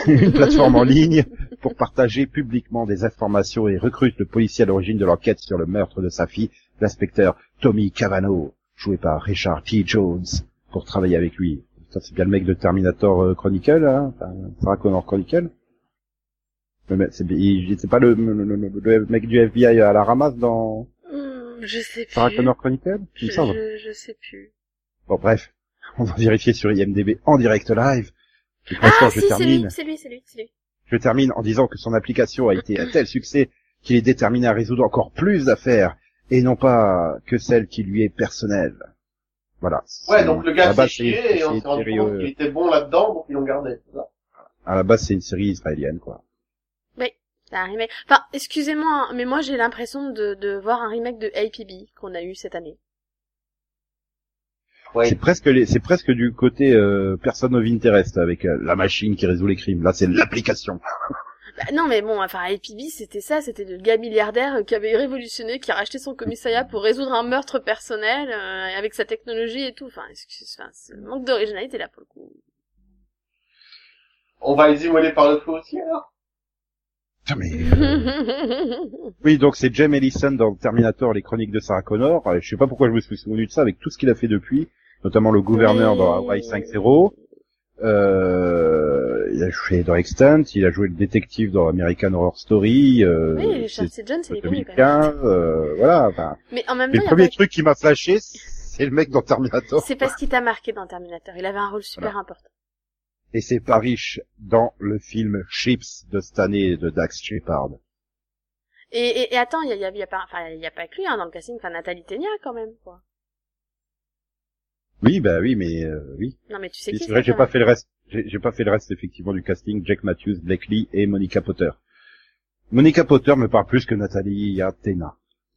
Une plateforme en ligne pour partager publiquement des informations et recrute le policier à l'origine de l'enquête sur le meurtre de sa fille, l'inspecteur Tommy Cavano, joué par Richard T. Jones, pour travailler avec lui. Ça c'est bien le mec de Terminator euh, Chronicle, hein, Sarah Connor Chronicle. Le mec, c'est pas le, le- le- le mec du FBI à la ramasse dans Hmm, je sais Sarah plus. Connor Chronicle Je, je, je sais plus. Bon bref, on va vérifier sur IMDB en direct live. Et pour l'instant, Ah, je si, termine. c'est lui, c'est lui, c'est lui. Je termine en disant que son application a été un tel succès qu'il est déterminé à résoudre encore plus d'affaires et non pas que celle qui lui est personnelle. Voilà. Ouais, donc le gars s'est chié et on s'est rendu compte euh, qu'il était bon là-dedans, donc ils l'ont gardé. c'est ça À la base, c'est une série israélienne, quoi. C'est un remake. Enfin, excusez-moi, hein, mais moi j'ai l'impression de, de voir un remake de APB qu'on a eu cette année. Ouais. C'est presque les- c'est presque du côté euh, person of interest avec euh, la machine qui résout les crimes. Là, c'est l'application. Bah, non, mais bon, enfin, APB c'était ça, c'était le gars milliardaire euh, qui avait révolutionné, qui a racheté son commissariat pour résoudre un meurtre personnel euh, avec sa technologie et tout. Enfin, excuse, enfin, c'est le manque d'originalité là pour le coup. On va les immoler par le feu aussi, alors? Putain, mais, euh, Oui, donc c'est James Ellison dans Terminator, les chroniques de Sarah Connor. Euh, Je sais pas pourquoi je me suis souvenu de ça avec tout ce qu'il a fait depuis, notamment le gouverneur Oui. dans Hawaii 5-0. Euh, il a joué dans Extant, il a joué le détective dans American Horror Story. Euh, oui, Charles C. Jones, c'est les. 2015. Euh, voilà. Mais en même le temps, a premier pas- truc qui m'a flashé, c'est le mec dans Terminator. c'est parce qu'il t'a marqué dans Terminator. Il avait un rôle super important. Et c'est Parrish dans le film Chips de cette année de Dax Shepard. Et, et, et attends, il y a, il y a, il y a pas, enfin, il y a pas que lui hein, dans le casting. Enfin, Nathalie Ténia quand même, quoi. Oui, bah oui, mais euh, oui. Non, mais tu sais qui C'est vrai, j'ai pas fait le reste. J'ai j'ai pas fait le reste effectivement du casting. Jack Matthews, Blake Lee et Monica Potter. Monica Potter me parle plus que Nathalie Athéna,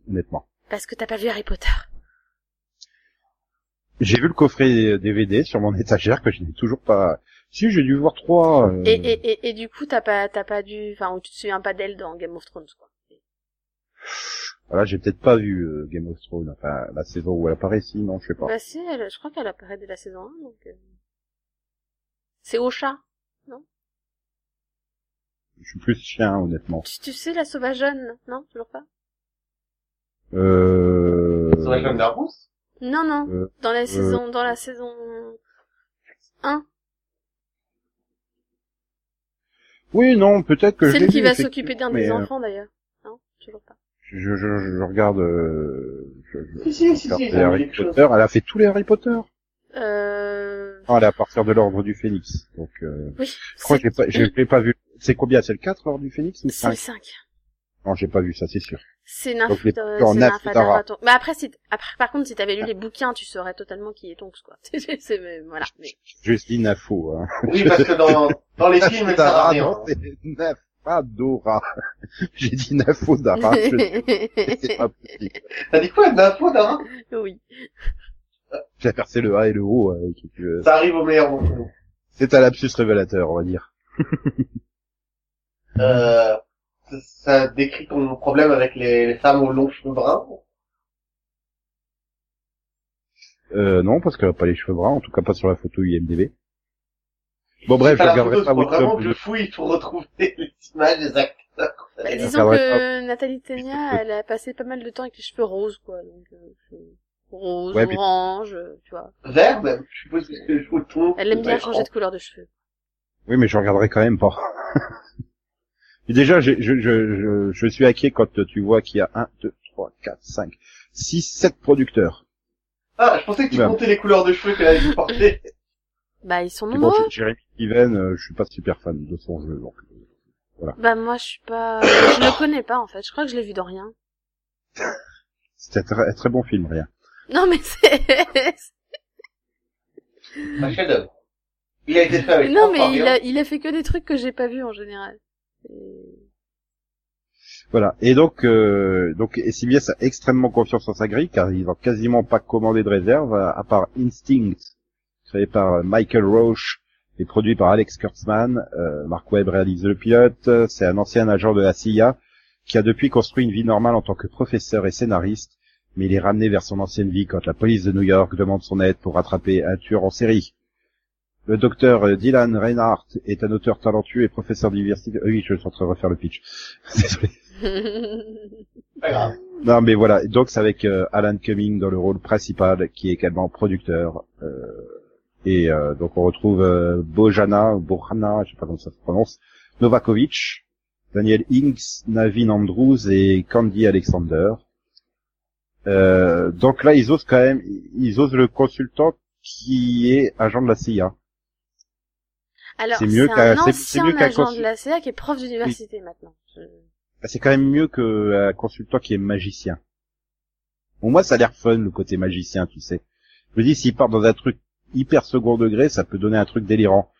honnêtement. Parce que t'as pas vu Harry Potter. J'ai vu le coffret DVD sur mon étagère que je n'ai toujours pas. Si, j'ai dû voir trois. euh, Et, et, et, et du coup, t'as pas, t'as pas dû, enfin, ou tu te souviens pas d'elle dans Game of Thrones, quoi. Voilà, j'ai peut-être pas vu euh, Game of Thrones, enfin la saison où elle apparaît, si non, je sais pas. Bah si, elle, je crois qu'elle apparaît dès la saison 1, donc... euh, C'est au chat. Je suis plus chien, honnêtement. Tu, tu sais, la sauvageonne, non? Toujours pas? Euh... Sur la chaîne d'Arbous Non, non. Euh, Dans la saison, dans la saison 1. Oui, non, peut-être que je Celle qui vu, va s'occuper d'un des euh, enfants d'ailleurs. Non, toujours pas. Je, je, je regarde, euh, je, je Si, si, si, regarde Harry chose. Potter. Elle a fait tous les Harry Potter. Euh... Ah, elle est à partir de l'ordre du Phénix. Donc, euh, Oui. je crois c'est- que j'ai pas, je l'ai pas vu. C'est combien? C'est le 4 l'ordre du Phénix? Ou C'est le 5? 5. Non, j'ai pas vu ça, c'est sûr. C'est euh. Adaraton. Mais après, si, après, par contre, si t'avais lu les bouquins, tu saurais totalement qui est Tonks, quoi. C'est, voilà. Mais... Juste dit Nafo, hein. Oui, parce que dans, dans les films, à Dara, rien. non, c'est Nafadora. J'ai dit Nafodara. je- C'est pas possible. T'as dit quoi, d'info, Dara oui. J'ai percé le A et le O. euh, qui- que- Ça arrive au meilleur nous. C'est un lapsus révélateur, on va dire. Euh, ça, décrit ton problème avec les, les femmes aux longs cheveux bruns. Euh, non, parce qu'elle a pas les cheveux bruns, en tout cas pas sur la photo IMDB. Bon bref, je regarderai photo, pas vraiment que je fouille pour retrouver les images des acteurs. Bah, disons que Nathalie Tenia, elle a passé pas mal de temps avec les cheveux roses, quoi. Donc, euh, rose, Ouais, orange, euh, tu vois. Vert, même. Je suppose que c'est le. Elle aime bien changer de couleur de cheveux. Oui, mais je regarderai quand même pas. Et déjà, j'ai- je, je, je, je suis inquiet quand tu vois qu'il y a 1, 2, 3, 4, 5, 6, 7 producteurs. Ah, je pensais que tu Ouais. comptais les couleurs de cheveux qu'elle avait portées. Bah, ils sont Mais bon, nombreux. Jérémy Steven, euh, je suis pas super fan de son jeu. Donc. Bah, moi, je suis pas, je le connais pas, en fait. Je crois que je l'ai vu dans rien. C'est un très, très bon film, rien. Non, mais c'est, Un chef-d'œuvre. Il a été fait avec non, mais il a, il a fait que des trucs que j'ai pas vus en général. Voilà. Et donc, euh, donc, CBS a extrêmement confiance en sa grille, car ils n'ont quasiment pas commandé de réserve, à, à part Instinct, créé par euh, Michael Roche et produit par Alex Kurtzman. Euh, Mark Webb réalise le pilote. C'est un ancien agent de la CIA qui a depuis construit une vie normale en tant que professeur et scénariste, mais il est ramené vers son ancienne vie quand la police de New York demande son aide pour rattraper un tueur en série. Le docteur euh, Dylan Reinhardt est un auteur talentueux et professeur d'université. Euh, oui, je suis en train de refaire le pitch. Désolé. Non, mais voilà. Donc, c'est avec euh, Alan Cumming dans le rôle principal, qui est également producteur. euh, et euh, donc, on retrouve euh, Bojana, ou Bojana, je sais pas comment ça se prononce, Novakovic, Daniel Inks, Navin Andrews et Candy Alexander. Euh, donc là, ils osent quand même, ils osent le consultant qui est agent de la CIA. Alors, C'est mieux qu'un- ancien mieux qu'un agent consul- de la CA qui est prof d'université maintenant. Je- Bah, C'est quand même mieux qu'un consultant qui est magicien. Bon, moi, ça a l'air fun, le côté magicien, tu sais. Je me dis, s'il part dans un truc hyper second degré, ça peut donner un truc délirant.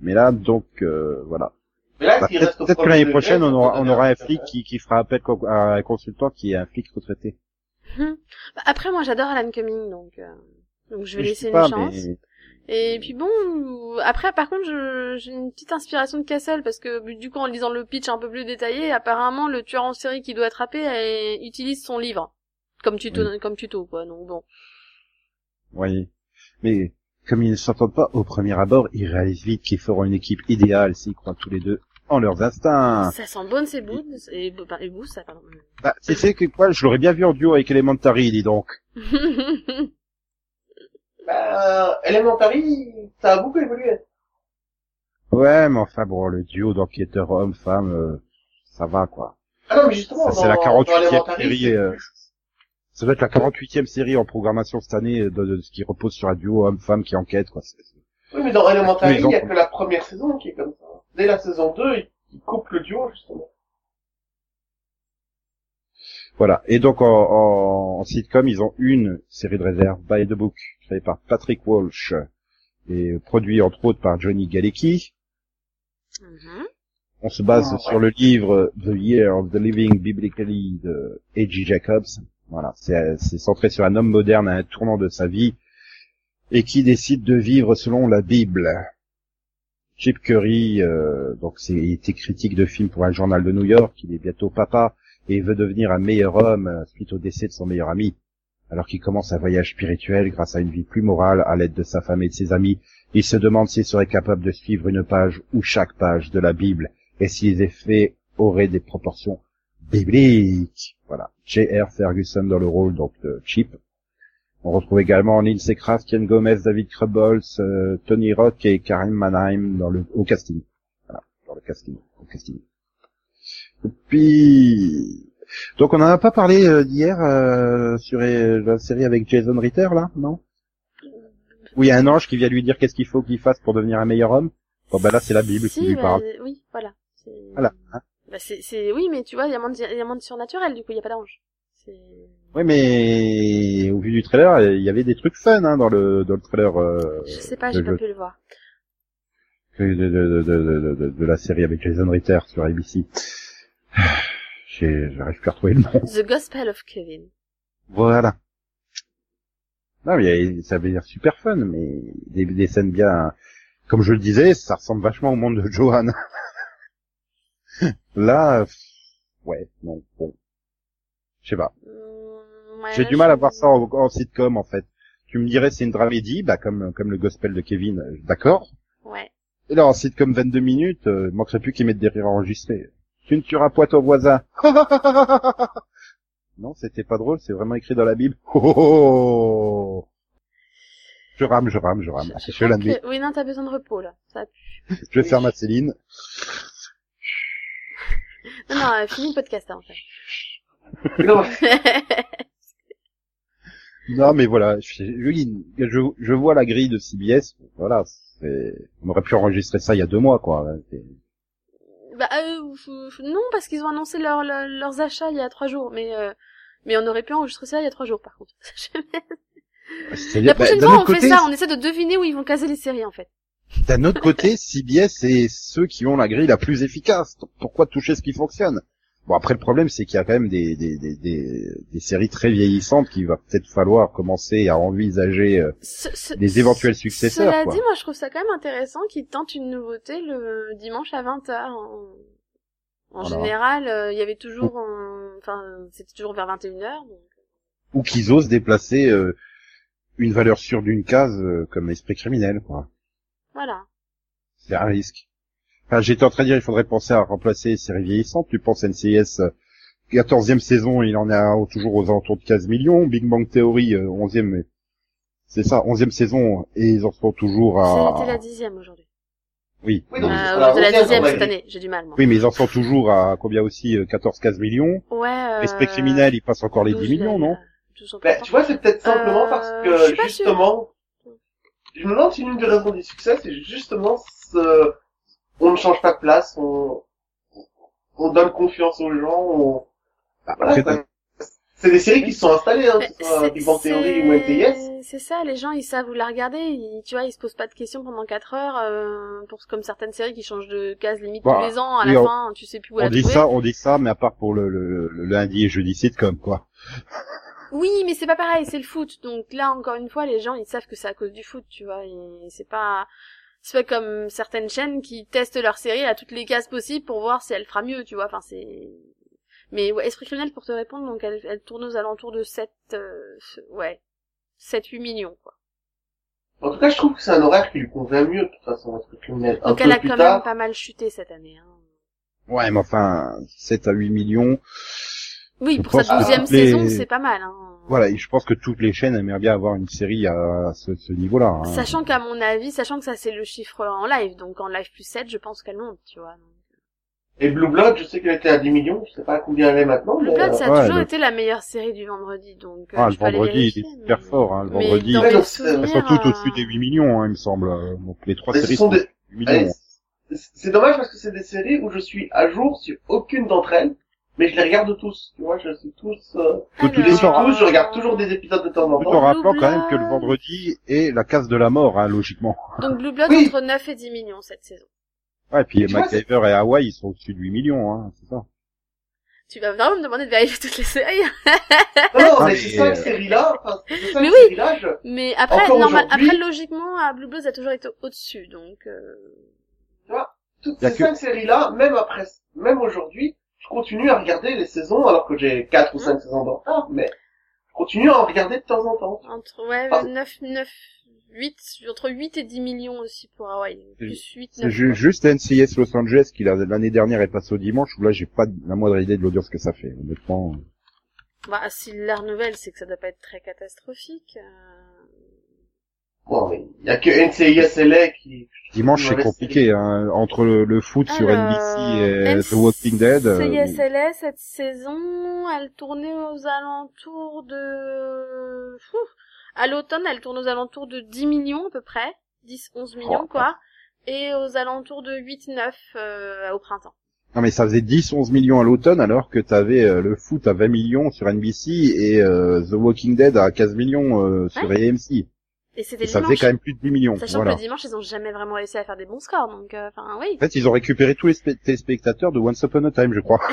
Mais là, donc, euh, voilà. Bah, peut-être que l'année prochaine, on aura, on aura un flic qui, qui fera appel à un consultant qui est un flic retraité. Bah, Après, moi, j'adore Alan Cumming, donc, euh, donc je vais laisser une pas, chance. mais- Et puis bon, après, par contre, j'ai une petite inspiration de Castle parce que du coup, en lisant le pitch un peu plus détaillé, apparemment, le tueur en série qui doit attraper euh, utilise son livre comme tuto, comme tuto, quoi. Donc bon. Oui. Mais, comme ils ne s'entendent pas au premier abord, ils réalisent vite qu'ils feront une équipe idéale s'ils croient tous les deux en leurs instincts. Ça sent bon, c'est bout, et, enfin, et bout, ça, pardon. Bah, sais que quoi, je l'aurais bien vu en duo avec Elementary, dis donc. Bah, Elementary, ça a beaucoup évolué. Ouais, mais enfin bon, le duo d'enquêteurs homme-femme, euh, ça va quoi. Ah non, mais justement, c'est la dans- 48e dans Elementary, série, euh, Ça doit être la 48e série en programmation cette année de, de ce qui repose sur un duo homme-femme qui enquête quoi. Oui, mais dans Elementary, il y a que la première saison qui est comme ça. Dès la saison 2, ils ils coupent le duo, justement. Voilà. Et donc en, en, en sitcom, ils ont une série de réserve, By the Book, créée par Patrick Walsh et produit entre autres par Johnny Galecki. Mhm. On se base Ah, ouais. sur le livre The Year of the Living Biblically de A.G. Jacobs. Voilà, c'est c'est centré sur un homme moderne à un tournant de sa vie et qui décide de vivre selon la Bible. Chip Curry, euh, donc c'est il était critique de films pour un journal de New York, il est bientôt papa et veut devenir un meilleur homme euh, suite au décès de son meilleur ami. Alors qu'il commence un voyage spirituel grâce à une vie plus morale à l'aide de sa femme et de ses amis, il se demande s'il serait capable de suivre une page ou chaque page de la Bible et si les effets auraient des proportions biblique. Voilà. J.R. Ferguson dans le rôle donc de Chip. On retrouve également Lindsay Kraft, Ken Gomez, David Krubbles, euh, Tony Rock et Karim Mannheim dans le au casting. Voilà, dans le casting, au casting. Puis donc on n'en a pas parlé euh, d'hier euh, sur euh, la série avec Jason Ritter là, non? Où il y a un ange qui vient lui dire qu'est-ce qu'il faut qu'il fasse pour devenir un meilleur homme. Bon bah là c'est la Bible Si, qui lui bah, parle. Oui, voilà. Voilà. hein. Bah, c'est, oui, mais tu vois, il y a moins de, il y a moins de surnaturel, du coup, il y a pas d'ange. Oui mais au vu du trailer, il y avait des trucs fun hein, dans le dans le trailer euh, Je sais pas, j'ai pas pu le voir. de, de, de, de, de- de- de la série avec Jason Ritter sur ABC. J'arrive plus à retrouver le nom. The Gospel of Kevin. Voilà. Non, mais ça veut dire super fun, mais des, des scènes bien, comme je le disais, ça ressemble vachement au monde de Johan. Là, ouais, non, bon. Je sais pas. Mm, ouais, J'ai du mal à voir ça en, en sitcom, en fait. Tu me dirais c'est une dramédie, bah, comme, comme le gospel de Kevin, euh, d'accord. Ouais. Et là, en sitcom 22 minutes, euh, il manquerait plus qu'ils mettent des rires enregistrés. Tu ne tueras point ton voisin. non, c'était pas drôle, c'est vraiment écrit dans la Bible. Oh, oh, oh. Je rame, je rame, je rame. Je, je Je que- Oui, non, t'as besoin de repos, là. Ça pue. Je vais faire ma Céline. Non, non, euh, fini le podcast, hein, en fait. Non, Non, mais voilà, je, je, je vois la grille de CBS. Voilà, c'est, on aurait pu enregistrer ça il y a deux mois, quoi. C'est- Bah, euh, non, parce qu'ils ont annoncé leur, leur- leurs achats il y a trois jours, mais, euh, mais on aurait pu enregistrer ça il y a trois jours, par contre. La prochaine bah, d'un fois, on fait ça, on essaie de deviner où ils vont caser les séries, en fait. D'un autre côté, CBS, c'est ceux qui ont la grille la plus efficace. Pourquoi toucher ce qui fonctionne? Bon, après, le problème, c'est qu'il y a quand même des, des, des, des, des séries très vieillissantes qu'il va peut-être falloir commencer à envisager euh, Ce- ce- des éventuels successeurs. Cela quoi. dit, moi, je trouve ça quand même intéressant qu'ils tentent une nouveauté le dimanche à 20h. En, en Voilà. général, euh, il y avait toujours, en- enfin, c'était toujours vers 21h, donc. Ou qu'ils osent déplacer euh, une valeur sûre d'une case euh, comme esprit criminel. Quoi. Voilà. C'est un risque. Enfin, j'étais en train de dire, il faudrait penser à remplacer les séries vieillissantes. Tu penses NCIS, euh, 14e saison, il en est toujours aux alentours de 15 millions. Big Bang Theory, euh, 11e, mais c'est ça, 11e saison, et ils en sont toujours à... C'était la dixième aujourd'hui. Oui. Oui, non, Euh, la de la on va cette année, j'ai du mal, moi. oui, mais ils en sont toujours à combien aussi euh, 14-15 millions. Ouais, euh... Esprit criminel, il passe encore les 12, 10 millions, non euh, 12 Ben, tu vois, c'est peut-être simplement Euh, parce que, justement, je me demande si l'une des raisons du succès, c'est justement ce, on ne change pas de place, on, on donne confiance aux gens, on, voilà, Après, quoi. C'est des séries qui se sont installées, hein, que ce soit c'est- Big Bang Theory ou NTS. C'est ça, les gens ils savent où la regarder, ils, tu vois, ils se posent pas de questions pendant 4 heures, euh, pour comme certaines séries qui changent de case limite Bah, tous les ans, à la on- fin, tu sais plus où on la dit trouver. ça, on dit ça, mais à part pour le, le, le lundi et jeudi sitcom, quoi. Oui, mais c'est pas pareil, c'est le foot. Donc là, encore une fois, les gens, ils savent que c'est à cause du foot, tu vois. Et c'est pas, c'est pas comme certaines chaînes qui testent leur série à toutes les cases possibles pour voir si elle fera mieux, tu vois. Enfin, c'est. Mais ouais, Esprit criminel, pour te répondre, donc elle, elle tourne aux alentours de 7, euh, ouais, 7-8 millions, quoi. En tout cas, je trouve que c'est un horaire qui lui convient mieux, de toute façon, Esprit criminel. Un Donc peu elle a plus quand tard. même pas mal chuté cette année. Hein. Ouais, mais enfin, 7 à 8 millions. Oui, Je pour sa douzième les- saison, c'est pas mal. Hein. Voilà, et je pense que toutes les chaînes aimeraient bien avoir une série à, ce, ce niveau-là. hein. Sachant qu'à mon avis, sachant que ça c'est le chiffre en live, donc en live plus 7, je pense qu'elle monte, tu vois. Et Blue Blood, je sais qu'elle était à 10 millions, je sais pas à combien elle est maintenant, Blue mais, Blood, euh, ça a ouais, toujours le- été la meilleure série du vendredi, donc euh, Ah, je le vendredi, il est super mais- fort, hein, le mais vendredi. dans souvenirs, sont toutes euh, au-dessus des 8 millions, hein, il me semble. Donc les trois séries sont des, 8 Allez, millions. c'est- c'est dommage parce que c'est des séries où je suis à jour sur aucune d'entre elles, mais je les regarde tous, tu vois, je suis tous, euh, Tout- je les suis Alors, tous, je regarde toujours des épisodes de temps en Tout en temps. rappelant quand même que le vendredi est la case de la mort, hein, logiquement. Donc Blue Blood Oui. entre 9 et 10 millions cette saison. Ouais, et puis Tu vois, MacGyver et Hawaii, ils sont au-dessus de 8 millions, hein, c'est ça. Tu vas vraiment me demander de vérifier toutes les séries. Non, non, mais mais, ces cinq euh, séries-là, enfin, ces cinq Mais oui. je, Mais après, normal, après logiquement, à Blue Blood a toujours été au-dessus, donc. Euh... toutes Y a ces que- cinq séries-là, même après, même aujourd'hui, je continue à regarder les saisons, alors que j'ai quatre ou cinq saisons de retard, mais je continue à en regarder de temps en temps. Entre, ouais, Ah. 9, 9, 8, entre 8 et 10 millions aussi pour Hawaii. Plus 8, C'est 9. ju- juste NCIS Los Angeles qui la- l'année dernière est passé au dimanche où là j'ai pas la moindre idée de l'audience que ça fait. Honnêtement, Bah, s'ils la renouvellent, c'est que ça doit pas être très catastrophique. euh. Bon, mais il y a que NCIS LA qui... dimanche c'est compliqué hein, entre le, le foot sur Alors, NBC et The Walking Dead. euh, CSLS, cette saison, elle tournait aux alentours de... Ouf. À l'automne, elle tourne aux alentours de 10 millions à peu près. 10, 11 millions Oh. quoi. Et aux alentours de 8, 9 euh, au printemps. Non mais ça faisait 10-11 millions à l'automne alors que t'avais euh, le foot à 20 millions sur NBC et euh, The Walking Dead à 15 millions euh, sur AMC. Et c'était Et ça faisait quand même plus de 10 millions. Sachant voilà. que le dimanche, ils ont jamais vraiment réussi à faire des bons scores, donc, euh, enfin, oui. En fait, ils ont récupéré tous les téléspectateurs de Once Upon a Time, je crois.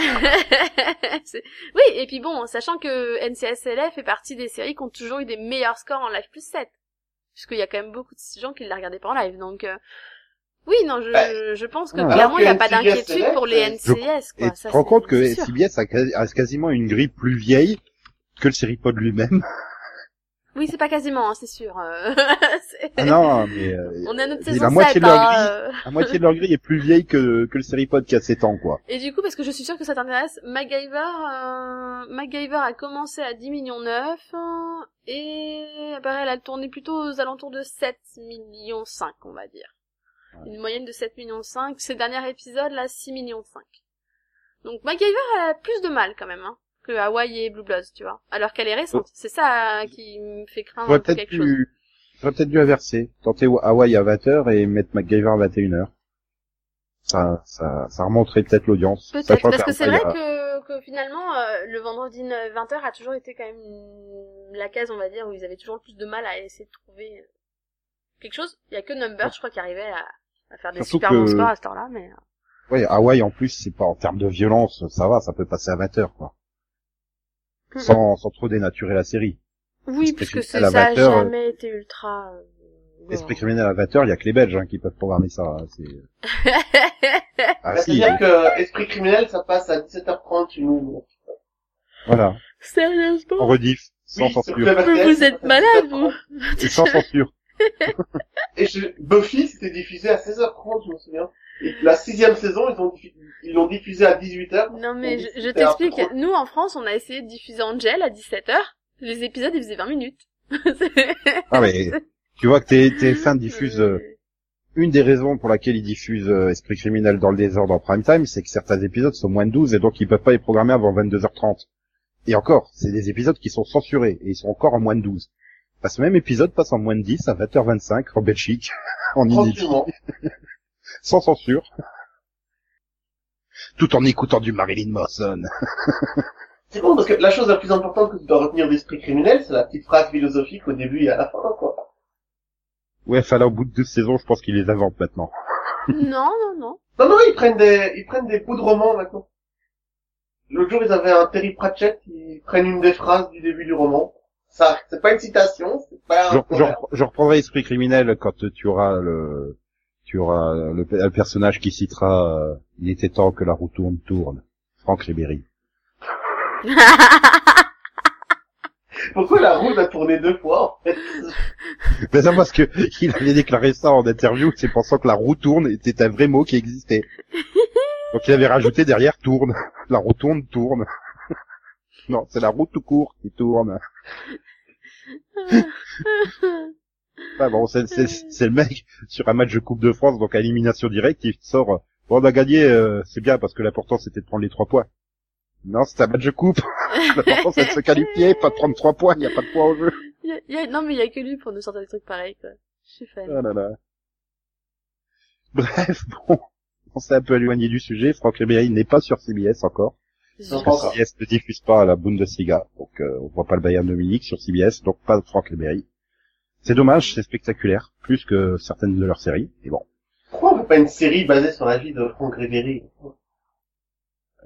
Oui, et puis bon, sachant que NCSLF fait partie des séries qui ont toujours eu des meilleurs scores en live plus 7. Puisqu'il y a quand même beaucoup de gens qui la regardaient pas en live, donc... euh, Oui, non, je, je pense que Alors clairement, il n'y a pas d'inquiétude pour les euh, NCS, Et quoi. tu Ça, te rends compte que. CBS a, a quasiment une grille plus vieille que le Seripod lui-même. Oui, c'est pas quasiment, hein, c'est sûr. euh, Ah non, mais euh, On est à notre saison la moitié 7, de leur hein, grille, euh. la moitié de leur grille est plus vieille que, que le Seripod qui a 7 ans, quoi. Et du coup, parce que je suis sûre que ça t'intéresse, MacGyver, euh, MacGyver a commencé à 10 millions 9, euh, et pareil, elle a tourné plutôt aux alentours de 7 millions 5, on va dire. Une moyenne de 7 millions 5. Ces derniers épisodes, là, 6 millions 5. Donc MacGyver a plus de mal, quand même, hein, que Hawaii et Blue Bloods, tu vois. Alors qu'elle est récente. C'est ça qui me fait craindre peut-être quelque chose. dû, j'aurais peut-être dû inverser. Tenter Hawaii à 20h et mettre MacGyver à 21h. Ça, ça, ça remonterait peut-être l'audience. Peut-être, parce que c'est vrai a- que, que finalement, euh, le vendredi 20h a toujours été quand même la case, on va dire, où ils avaient toujours le plus de mal à essayer de trouver euh, quelque chose. Il y a que Number, je crois, qui arrivait à, à faire des Surtout super que- bons scores à cette heure-là, mais... euh, Ouais, Hawaii en plus, c'est pas en termes de violence, ça va, ça peut passer à 20h, quoi. Sans, sans trop dénaturer la série. Oui, puisque ça a amateur, euh, jamais été ultra... euh. Esprit criminel à 20h, il y a que les Belges, hein, qui peuvent programmer ça. hein, c'est- Ah Bah, si, C'est-à-dire que Esprit criminel, ça passe à 17h30 chez nous. voilà. En Sérieusement rediff, sans Oui, sur censure. Vous ça êtes malade, 17h30. vous Et sans censure. Et je... Buffy, c'était diffusé à 16h30, je me souviens. Et la sixième saison, ils ont ils l'ont diffusé à 18h. Non mais je, t'explique, nous en France on a essayé de diffuser Angel à 17h, les épisodes ils faisaient 20 minutes. Ah mais, tu vois que tes, tes fans diffusent, euh, une des raisons pour laquelle ils diffusent euh, Esprit criminel dans le désordre en prime time, c'est que certains épisodes sont moins de 12 et donc ils peuvent pas les programmer avant 22h30. Et encore, c'est des épisodes qui sont censurés et ils sont encore en moins de 12. Bah, ce même épisode passe en moins de 10 à 20h25 en Belgique, en inédit. Sans censure. Tout en écoutant du Marilyn Manson. C'est bon, parce que la chose la plus importante que tu dois retenir d'Esprit criminel, c'est la petite phrase philosophique au début et à la fin, quoi. Ouais, enfin là, au bout de 12 saisons, je pense qu'ils les inventent maintenant. Non, non, non. Non, non, ils prennent des, ils prennent des bouts de romans maintenant. L'autre jour, ils avaient un Terry Pratchett, ils prennent une des phrases du début du roman. Ça, c'est pas une citation, c'est pas un je, je reprendrai Esprit criminel quand tu auras le, tu auras le, le personnage qui citera euh, Il était temps que la roue tourne, tourne. Franck Ribéry. Pourquoi la roue a tourné deux fois, en fait? Mais ça parce que il avait déclaré ça en interview, c'est pensant que la roue tourne était un vrai mot qui existait. Donc il avait rajouté derrière tourne. La roue tourne, tourne. Non, c'est la roue tout court qui tourne. Ah bon, c'est, c'est, c'est le mec sur un match de Coupe de France, donc à élimination directe, il sort, bon, on a gagné, euh, c'est bien parce que l'important c'était de prendre les trois points. Non, c'est un match de coupe. l'important c'est de se qualifier, pas de prendre trois points, il n'y a pas de points au jeu. Y a- y a- non mais il y a que lui pour nous sortir des trucs pareils quoi. Je suis fan. Ah là là. Bref, bon, on s'est un peu éloigné du sujet. Franck Ribéry n'est pas sur CBS encore. CBS ne diffuse pas la Bundesliga, donc euh, on voit pas le Bayern de Munich sur CBS, donc pas de Franck Ribéry. C'est dommage, c'est spectaculaire, plus que certaines de leurs séries. Et bon, Pourquoi on fait pas une série basée sur la vie de Franck Ribéry?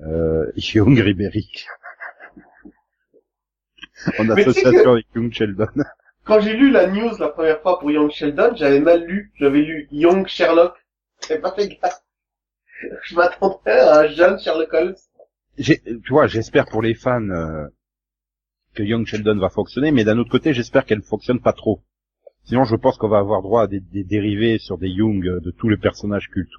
euh, Young Ribéry. en Mais association que- avec Young Sheldon. Quand j'ai lu la news la première fois pour Young Sheldon, j'avais mal lu. J'avais lu Young Sherlock. J'avais pas fait gaffe. Je m'attendais à un jeune Sherlock Holmes. Tu vois, j'espère pour les fans euh, que Young Sheldon va fonctionner, mais d'un autre côté, j'espère qu'elle ne fonctionne pas trop. Sinon, je pense qu'on va avoir droit à des, dérivés sur des Young euh, de tous les personnages cultes.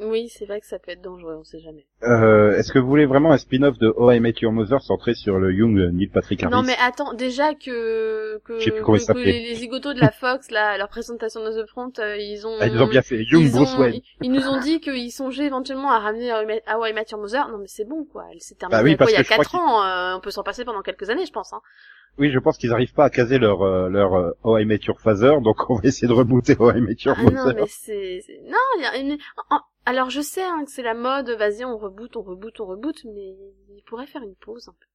Oui, c'est vrai que ça peut être dangereux, on sait jamais. Euh, est-ce que vous voulez vraiment un spin-off de Oh I Met Your Mother centré sur le Young Neil Patrick Harris? Non mais attends, déjà que que, plus que- les, les zigotos de la Fox, là, leur présentation de The Front, euh, ils ont Ah, ils ont bien fait. Young Bruce Wayne. ils, ils nous ont dit qu'ils songeaient éventuellement à ramener How I Met Your Mother. Non mais c'est bon quoi, elle s'est terminée Bah oui, il y a quoi, parce il y a que je crois 4 ans, euh, on peut s'en passer pendant quelques années je pense. Hein. Oui, je pense qu'ils arrivent pas à caser leur euh, leur euh, Oh I Met Your Father, donc on va essayer de rebooter Oh I Met Your Ah non Mother. mais c'est... c'est- Non, il y a une... Alors je sais hein, que c'est la mode, vas-y on reboot, on reboot, on reboot, mais il pourrait faire une pause. un peu.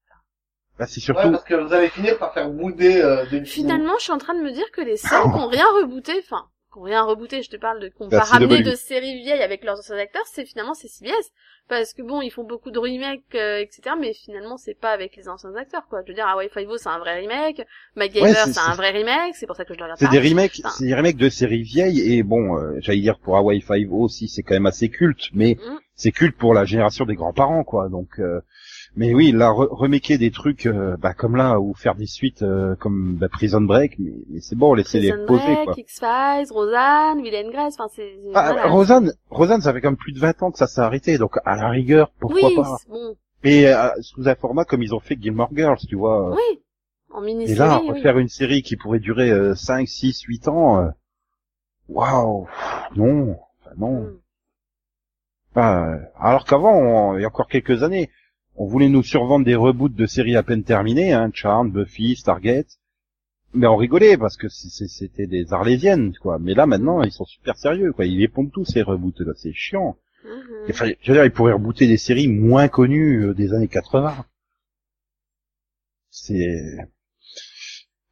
Bah, c'est Ouais, surtout. parce que vous allez finir par faire bouder euh, des Finalement, je suis en train de me dire que les séries qui ont rien rebooté, enfin, qui ont rien rebooté, je te parle de, pas ramené CW. de séries vieilles avec leurs anciens acteurs, c'est finalement c'est CBS. Parce que bon, ils font beaucoup de remakes, euh, etc., mais finalement c'est pas avec les anciens acteurs, quoi. Je veux dire, Hawaii Five-O c'est un vrai remake, MacGyver Ouais, c'est- un vrai remake, c'est pour ça que je le regarde C'est des remakes, Enfin. c'est des remakes de séries vieilles et bon, euh, j'allais dire pour Hawaii Five O aussi, c'est quand même assez culte, mais Mm. c'est culte pour la génération des grands-parents, quoi. Donc, euh, mais oui, là, re remaker des trucs, euh, bah, comme là, ou faire des suites euh, comme bah, Prison Break, mais, mais c'est bon, laissez-les Prison poser, Break, quoi. X-Files, Roseanne, Will and Grace, enfin c'est... Ah, voilà. Rosanne, Rosanne, ça fait comme plus de 20 ans que ça s'est arrêté, donc à la rigueur, pourquoi oui, pas. bon, Et euh, sous un format comme ils ont fait Gilmore Girls, tu vois. oui, en Et mini-série, là, oui. refaire une série qui pourrait durer euh, 5, 6, 8 ans, euh, waouh, non, enfin, non. Mm. Euh, alors qu'avant, il y a encore quelques années, on voulait nous survendre des reboots de séries à peine terminées, hein, Charmed, Buffy, Stargate, mais on rigolait parce que c'était des arlésiennes, quoi. Mais là, maintenant, ils sont super sérieux, quoi. Ils les pompent tous ces reboots, là. C'est chiant. Mhm. Enfin, je veux dire, ils pourraient rebooter des séries moins connues euh, des années 80. C'est,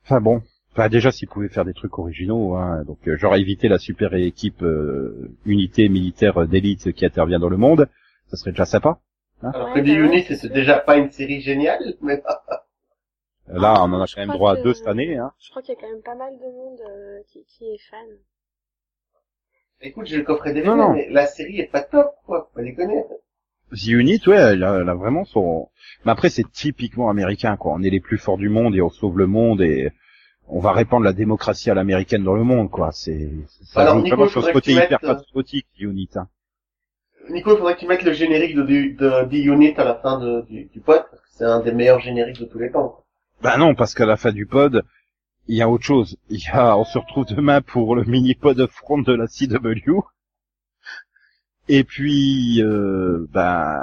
enfin bon. Enfin, déjà, s'ils pouvaient faire des trucs originaux, hein, donc euh, j'aurais évité la super équipe euh, unité militaire d'élite qui intervient dans le monde, ça serait déjà sympa. Alors Ouais, que The. Unit, c'est déjà pas une série géniale, mais Euh, Là, on en a quand même droit à deux cette année. Hein. Je crois qu'il y a quand même pas mal de monde euh, qui, qui est fan. écoute, j'ai le coffret DVD, Non, non. mais la série est pas top, quoi. Faut pas déconner. The Unit, ouais, elle a, elle a vraiment son. Mais après, c'est typiquement américain, quoi. On est les plus forts du monde et on sauve le monde et on va répandre la démocratie à l'américaine dans le monde, quoi. C'est ça Alors, joue Nico, vraiment sur ce côté hyper mettes, euh, patriotique, The Unit. Hein. Nico, il faudrait que tu mettes le générique de, de, de The Unit à la fin de, du, du pod, parce que c'est un des meilleurs génériques de tous les temps. Bah non, parce qu'à la fin du pod, il y a autre chose. Il y a, on se retrouve demain pour le mini pod front de la CW. Et puis, euh, bah,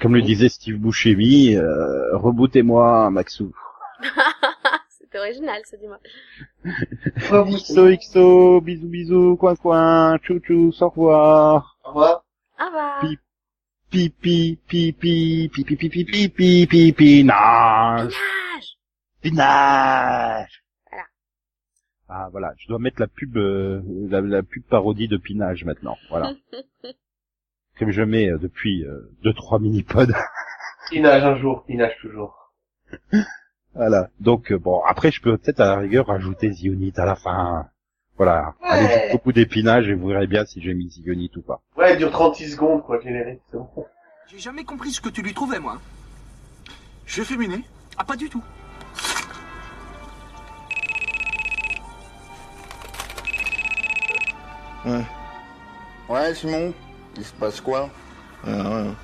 comme le disait Steve Buscemi, euh, rebootez-moi, Maxou. C'est original, ça dis-moi. XO, XO, bisous, bisous, coin, coin, chou, chou, au revoir. Au revoir. Ah bah. Pi- Pipi, pipi, pipi, pipi, pipi, pipi, nage, Pinage pinage. Voilà. Ah, voilà, je dois mettre la pub, euh, la, la pub parodie de pinage maintenant, voilà. Comme je mets euh, depuis euh, deux, trois mini-pods. Il nage un jour, il nage toujours. voilà. Donc, euh, bon, après, je peux peut-être à la rigueur rajouter Zionite à la fin. Voilà. Ouais. Allez bout d'épinage et vous verrez bien si j'ai mis Zionite ou pas. Ouais, il dure 36 secondes, quoi, générique, c'est bon. J'ai jamais compris ce que tu lui trouvais, moi. Je suis féminé Ah, pas du tout. Ouais. Ouais, Simon, il se passe quoi? Rien, rien.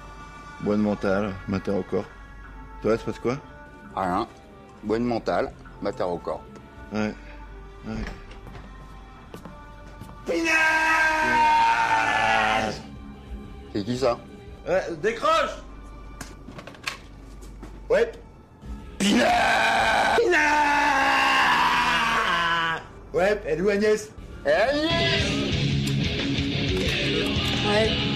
Bonne mentale, matin au corps. Toi, il se passe quoi? Rien. Bonne mentale, mater au corps. Ouais. Ouais. C'est qui ça Ouais, décroche Ouais. Ouais, elle est où Agnès Ouais.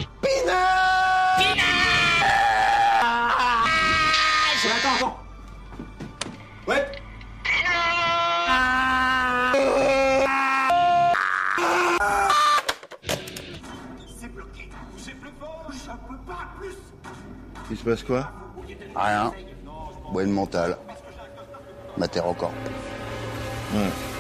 Se passe quoi Rien. Bonne mentale. Mater. Ouais.